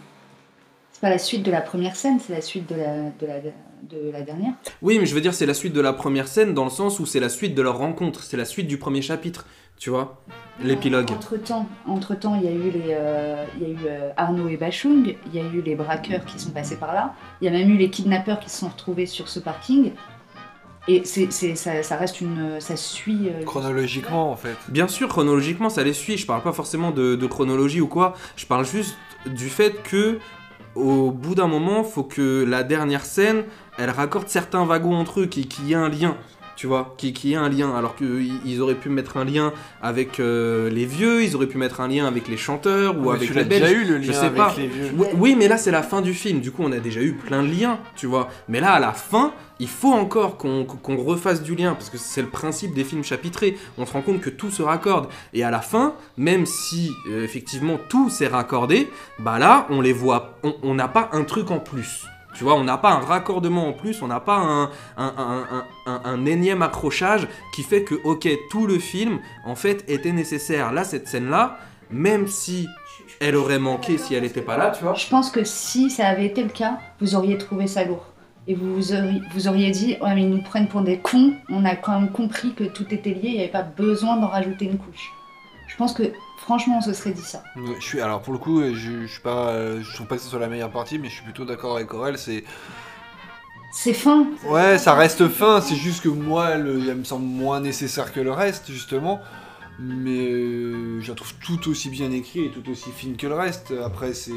S9: c'est pas la suite de la première scène, c'est la suite de la, de la, de la dernière.
S7: Oui, mais je veux dire, c'est la suite de la première scène dans le sens où c'est la suite de leur rencontre, c'est la suite du premier chapitre, tu vois, l'épilogue.
S9: Entre temps, entre temps, il y a eu les, euh, il y a eu euh, Arnaud et Bachung, il y a eu les braqueurs qui sont passés par là, il y a même eu les kidnappeurs qui se sont retrouvés sur ce parking. Et c'est, c'est- ça, ça reste une, ça suit. euh,
S8: Chronologiquement, en fait.
S7: Bien sûr, chronologiquement, ça les suit. Je parle pas forcément de, de chronologie ou quoi. Je parle juste du fait que, au bout d'un moment, faut que la dernière scène, elle raccorde certains wagons entre eux, qui qui y ait un lien. Tu vois, qui, qui ait un lien. Alors qu'ils auraient pu mettre un lien avec euh, les vieux, ils auraient pu mettre un lien avec les chanteurs ou
S8: Mais
S7: avec
S8: tu
S7: les Belges.
S8: déjà eu, le
S7: Je
S8: lien
S7: sais
S8: avec
S7: pas.
S8: les vieux.
S7: Oui, oui, mais là c'est la fin du film. Du coup, on a déjà eu plein de liens, tu vois. Mais là, à la fin, il faut encore qu'on refasse du lien parce que c'est le principe des films chapitrés. On se rend compte que tout se raccorde. Et à la fin, même si euh, effectivement tout s'est raccordé, bah là, on les voit. On n'a pas un truc en plus. Tu vois, on n'a pas un raccordement en plus, on n'a pas un, énième accrochage qui fait que, ok, tout le film, en fait, était nécessaire. Là, cette scène-là, même si elle aurait manqué si elle n'était pas là, tu vois.
S9: Je pense que si ça avait été le cas, vous auriez trouvé ça lourd. Et vous auriez, vous auriez dit, ouais, mais ils nous prennent pour des cons, on a quand même compris que tout était lié, il n'y avait pas besoin d'en rajouter une couche. Je pense que, franchement, on se serait dit ça.
S8: Je suis, alors pour le coup, je, je suis pas, euh, je trouve pas que ce soit la meilleure partie, mais je suis plutôt d'accord avec Aurel. C'est,
S9: C'est fin.
S8: ouais, ça reste fin. C'est juste que moi, le, elle me semble moins nécessaire que le reste, justement. Mais euh, je la trouve tout aussi bien écrit et tout aussi fine que le reste. Après, c'est,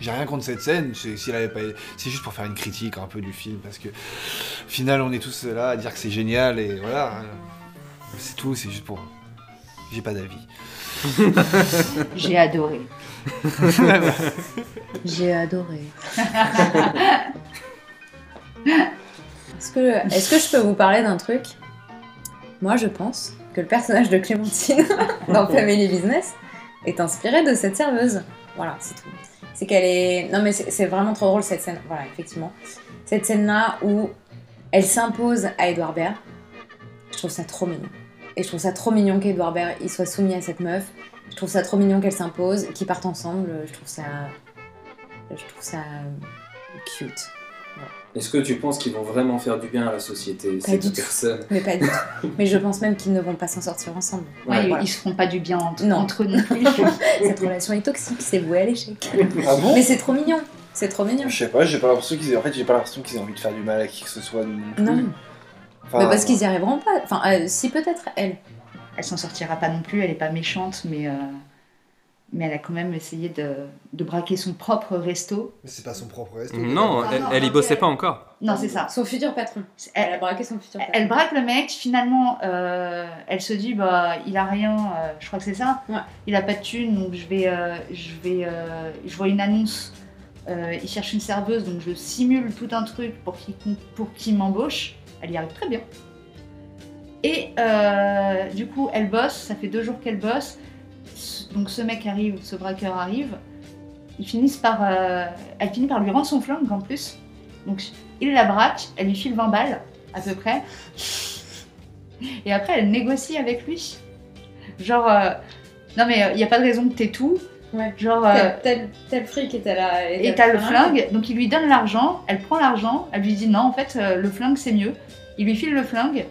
S8: j'ai rien contre cette scène. C'est, pas, juste pour faire une critique un peu du film, parce que, au final, on est tous là à dire que c'est génial et voilà. C'est tout. C'est juste pour, j'ai pas d'avis.
S9: J'ai adoré. J'ai adoré.
S10: Est-ce que, est-ce que je peux vous parler d'un truc? Moi, je pense que le personnage de Clémentine dans Family Business est inspiré de cette serveuse. Voilà, c'est tout. C'est qu'elle est. Non, mais c'est c'est vraiment trop drôle cette scène. Voilà, effectivement. Cette scène-là où elle s'impose à Edouard Baird. Je trouve ça trop mignon. Et je trouve ça trop mignon qu'Edouard Baird il soit soumis à cette meuf. Je trouve ça trop mignon qu'elle s'impose, qu'ils partent ensemble. Je trouve ça. Je trouve ça. cute.
S11: Est-ce que tu penses qu'ils vont vraiment faire du bien à la société,
S10: Pas
S11: ces
S10: du
S11: deux
S10: tout.
S11: personnes
S10: Mais pas du tout. Mais je pense même qu'ils ne vont pas s'en sortir ensemble.
S9: Ouais, ils-
S10: Voilà.
S9: Ils se feront pas du bien entre,
S10: Non.
S9: plus.
S10: Cette relation est toxique, c'est voué à l'échec.
S8: Ah bon
S10: Mais c'est trop mignon. C'est trop mignon.
S8: Je sais pas, j'ai pas l'impression qu'ils aient... En fait, j'ai pas l'impression qu'ils aient envie de faire du mal à qui que ce soit non plus.
S10: Non.
S8: Enfin,
S10: mais parce qu'ils y arriveront pas. Enfin, euh, si peut-être elle.
S9: Elle s'en sortira pas non plus, elle est pas méchante, mais, euh, mais elle a quand même essayé de, de braquer son propre resto.
S8: Mais c'est pas son propre resto.
S7: Non, elle, elle y bossait pas encore.
S9: Non, c'est ça.
S10: Son futur patron. Elle a braqué son futur patron.
S9: Elle braque le mec, finalement, euh, elle se dit, bah, il a rien, euh, je crois que c'est ça.
S10: Ouais.
S9: Il a pas de thune, donc je vais, euh, je vais, euh, je vois une annonce. euh, il cherche une serveuse, donc je simule tout un truc pour qu'il pour qu'il m'embauche. Elle y arrive très bien. Et euh, du coup, elle bosse, ça fait deux jours qu'elle bosse. Donc ce mec arrive, ce braqueur arrive. Ils finissent par, euh, elle finit par lui rendre son flingue en plus. Donc il la braque, elle lui file 20 balles à peu près. Et après, elle négocie avec lui. Genre, euh, non mais il n'y a pas de raison que t'aies tout.
S10: Ouais.
S9: Genre, euh,
S10: Tel, tel, fric et t'as la.
S9: et t'as le flingue, donc il lui donne l'argent, elle prend l'argent, elle lui dit non, en fait, euh, le flingue c'est mieux. Il lui file le flingue,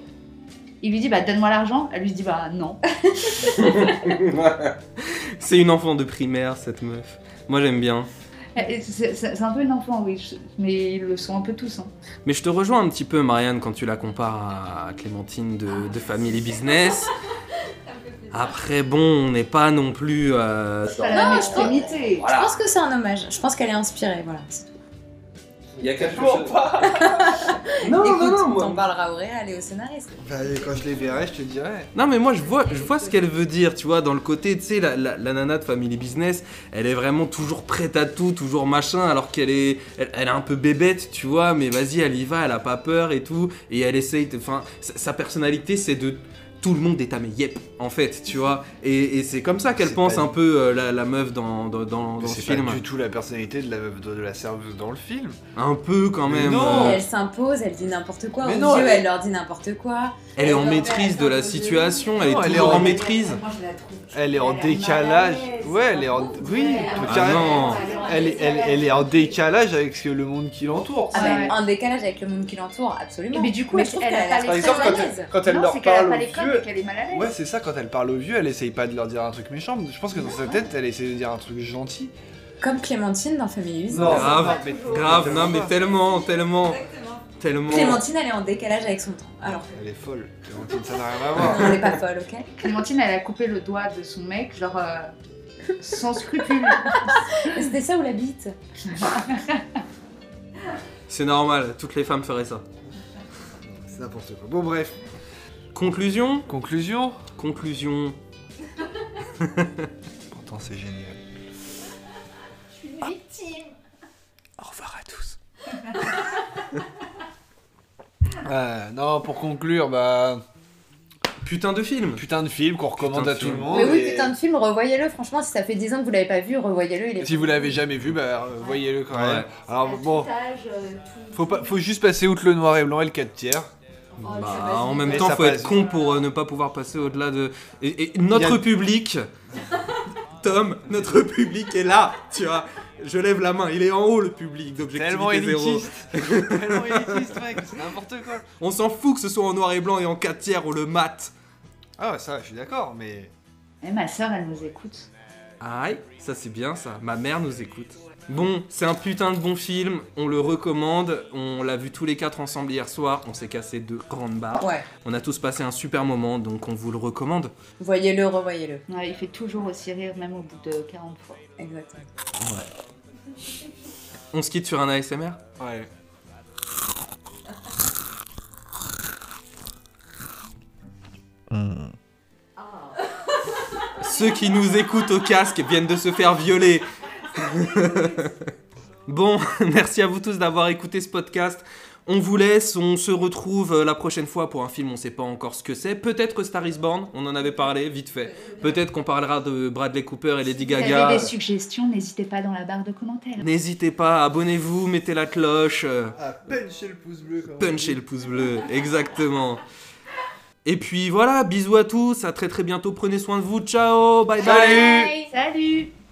S9: il lui dit bah donne-moi l'argent, elle lui dit bah non.
S7: C'est une enfant de primaire, cette meuf. Moi, j'aime bien.
S9: Et C'est c'est- un peu une enfant, oui, mais ils le sont un peu tous. hein.
S7: Mais je te rejoins un petit peu, Marianne, quand tu la compares à Clémentine de, de Family Business. Après, bon, on n'est pas non plus. euh,
S9: C'est pas la même
S10: je pense-
S9: extrémité.
S10: Je pense que c'est un hommage. Je pense qu'elle est inspirée. Voilà.
S11: Il y a quelque chose.
S7: Non,
S10: Écoute,
S7: non, non, moi-
S10: t'en parleras au réal et au scénariste.
S8: Bah, quand je les verrai, je te dirai.
S7: Non mais moi je vois, je vois ce qu'elle veut dire, tu vois, dans le côté, tu sais, la, la, la nana de Family Business, elle est vraiment toujours prête à tout, toujours machin, alors qu'elle est, elle, elle est un peu bébête, tu vois, mais vas-y, elle y va, elle a pas peur et tout, et elle essaye, de- enfin, sa, sa personnalité c'est de tout le monde est à mes yep, en fait, tu vois, et, et c'est comme ça qu'elle pense
S8: pas-
S7: un peu euh, la, la meuf dans, dans, dans, dans ce
S8: C'est pas
S7: film.
S8: du tout la personnalité de la, de, de la serveuse dans le film.
S7: Un peu quand
S8: Mais
S7: même.
S8: non.
S7: euh,
S10: Et elle s'impose, elle dit n'importe quoi.
S8: Mais
S10: Aux
S8: non,
S10: yeux,
S8: elle-
S10: elle leur dit n'importe quoi.
S7: Elle est en maîtrise de la
S10: elle
S7: situation, elle est
S8: elle
S7: toujours
S8: en-
S7: en maîtrise.
S8: Elle est en
S10: Elle
S8: décalage. Ouais, elle est en. Oui,
S7: Ah
S8: carré-
S7: non.
S8: elle, est, elle, elle est en décalage avec le monde qui l'entoure.
S10: Ah
S9: ouais.
S10: un décalage avec le monde qui l'entoure, absolument.
S9: Mais du coup,
S10: Mais
S9: elle,
S10: je trouve
S9: elle
S10: qu'elle
S9: a
S10: a
S9: pas
S10: l'air
S9: les
S8: Par exemple,
S10: très
S8: quand elle, quand elle
S9: non,
S8: leur
S9: c'est qu'elle a
S8: parle aux vieux,
S9: et qu'elle est mal à l'aise.
S8: Ouais, c'est ça, quand elle parle aux vieux, elle essaye pas de leur dire un truc méchant. Je pense que dans sa tête, elle essaie de dire un truc gentil.
S10: Comme Clémentine dans Famille Uze.
S7: Grave, grave, non mais tellement, tellement, tellement.
S10: Clémentine, elle est en décalage avec son temps. Alors,
S8: Elle est folle. Clémentine, ça n'a rien à voir.
S10: on n'est pas folle, ok
S9: Clémentine, elle a coupé le doigt de son mec, genre euh, sans scrupule.
S10: C'était ça ou la bite
S7: C'est normal, toutes les femmes feraient ça.
S8: C'est n'importe quoi. Bon, bref.
S7: Conclusion
S8: Conclusion
S7: Conclusion.
S8: Pourtant, c'est génial.
S7: Au revoir à tous.
S8: Euh, non, pour conclure, bah.
S7: Putain de film
S8: Putain de film qu'on recommande à tout le monde.
S10: Mais oui,
S8: et
S10: putain de film, revoyez-le. Franchement, si ça fait 10 ans que vous l'avez pas vu, revoyez-le. Il est
S8: Si vous l'avez jamais vu, bah euh, voyez-le quand même.
S7: Ouais.
S8: Alors bon, faut, pas, faut juste passer outre le noir et blanc et le 4 tiers.
S7: Bah, en même temps, faut être con pour euh, ne pas pouvoir passer au-delà de. Et, et notre
S8: a-
S7: public, Tom, notre public est là, tu vois. Je lève la main, il est en haut le public d'objectivité
S8: Tellement
S7: zéro.
S8: élitiste. Tellement élitiste, mec, c'est n'importe quoi.
S7: On s'en fout que ce soit en noir et blanc et en 4 tiers, on le mate.
S8: Ah ouais, ça, je suis d'accord, mais.
S9: Et ma soeur, elle nous écoute.
S7: Aïe, ça c'est bien ça. Ma mère nous écoute. Bon, c'est un putain de bon film, on le recommande. On l'a vu tous les quatre ensemble hier soir, on s'est cassé deux grandes barres.
S10: Ouais.
S7: On a tous passé un super moment, donc on vous le recommande.
S10: Voyez-le, revoyez-le.
S9: Ouais, il fait toujours aussi rire, même au bout de 40 fois.
S10: Exactement.
S7: On se quitte sur un ASMR
S8: Ouais.
S7: Ceux qui nous écoutent au casque viennent de se faire violer. bon, merci à vous tous d'avoir écouté ce podcast. On vous laisse, on se retrouve euh, la prochaine fois pour un film, on sait pas encore ce que c'est. Peut-être Star is Born, on en avait parlé vite fait. Peut-être qu'on parlera de Bradley Cooper et Lady
S9: Si vous
S7: Gaga.
S9: avez des suggestions, n'hésitez pas dans la barre de commentaires.
S7: N'hésitez pas, abonnez-vous, mettez la cloche, euh,
S8: Ah, puncher le pouce bleu
S7: punchez le pouce bleu, exactement. Et puis voilà, bisous à tous, à très très bientôt, prenez soin de vous, ciao, bye bye
S8: Salut
S9: Salut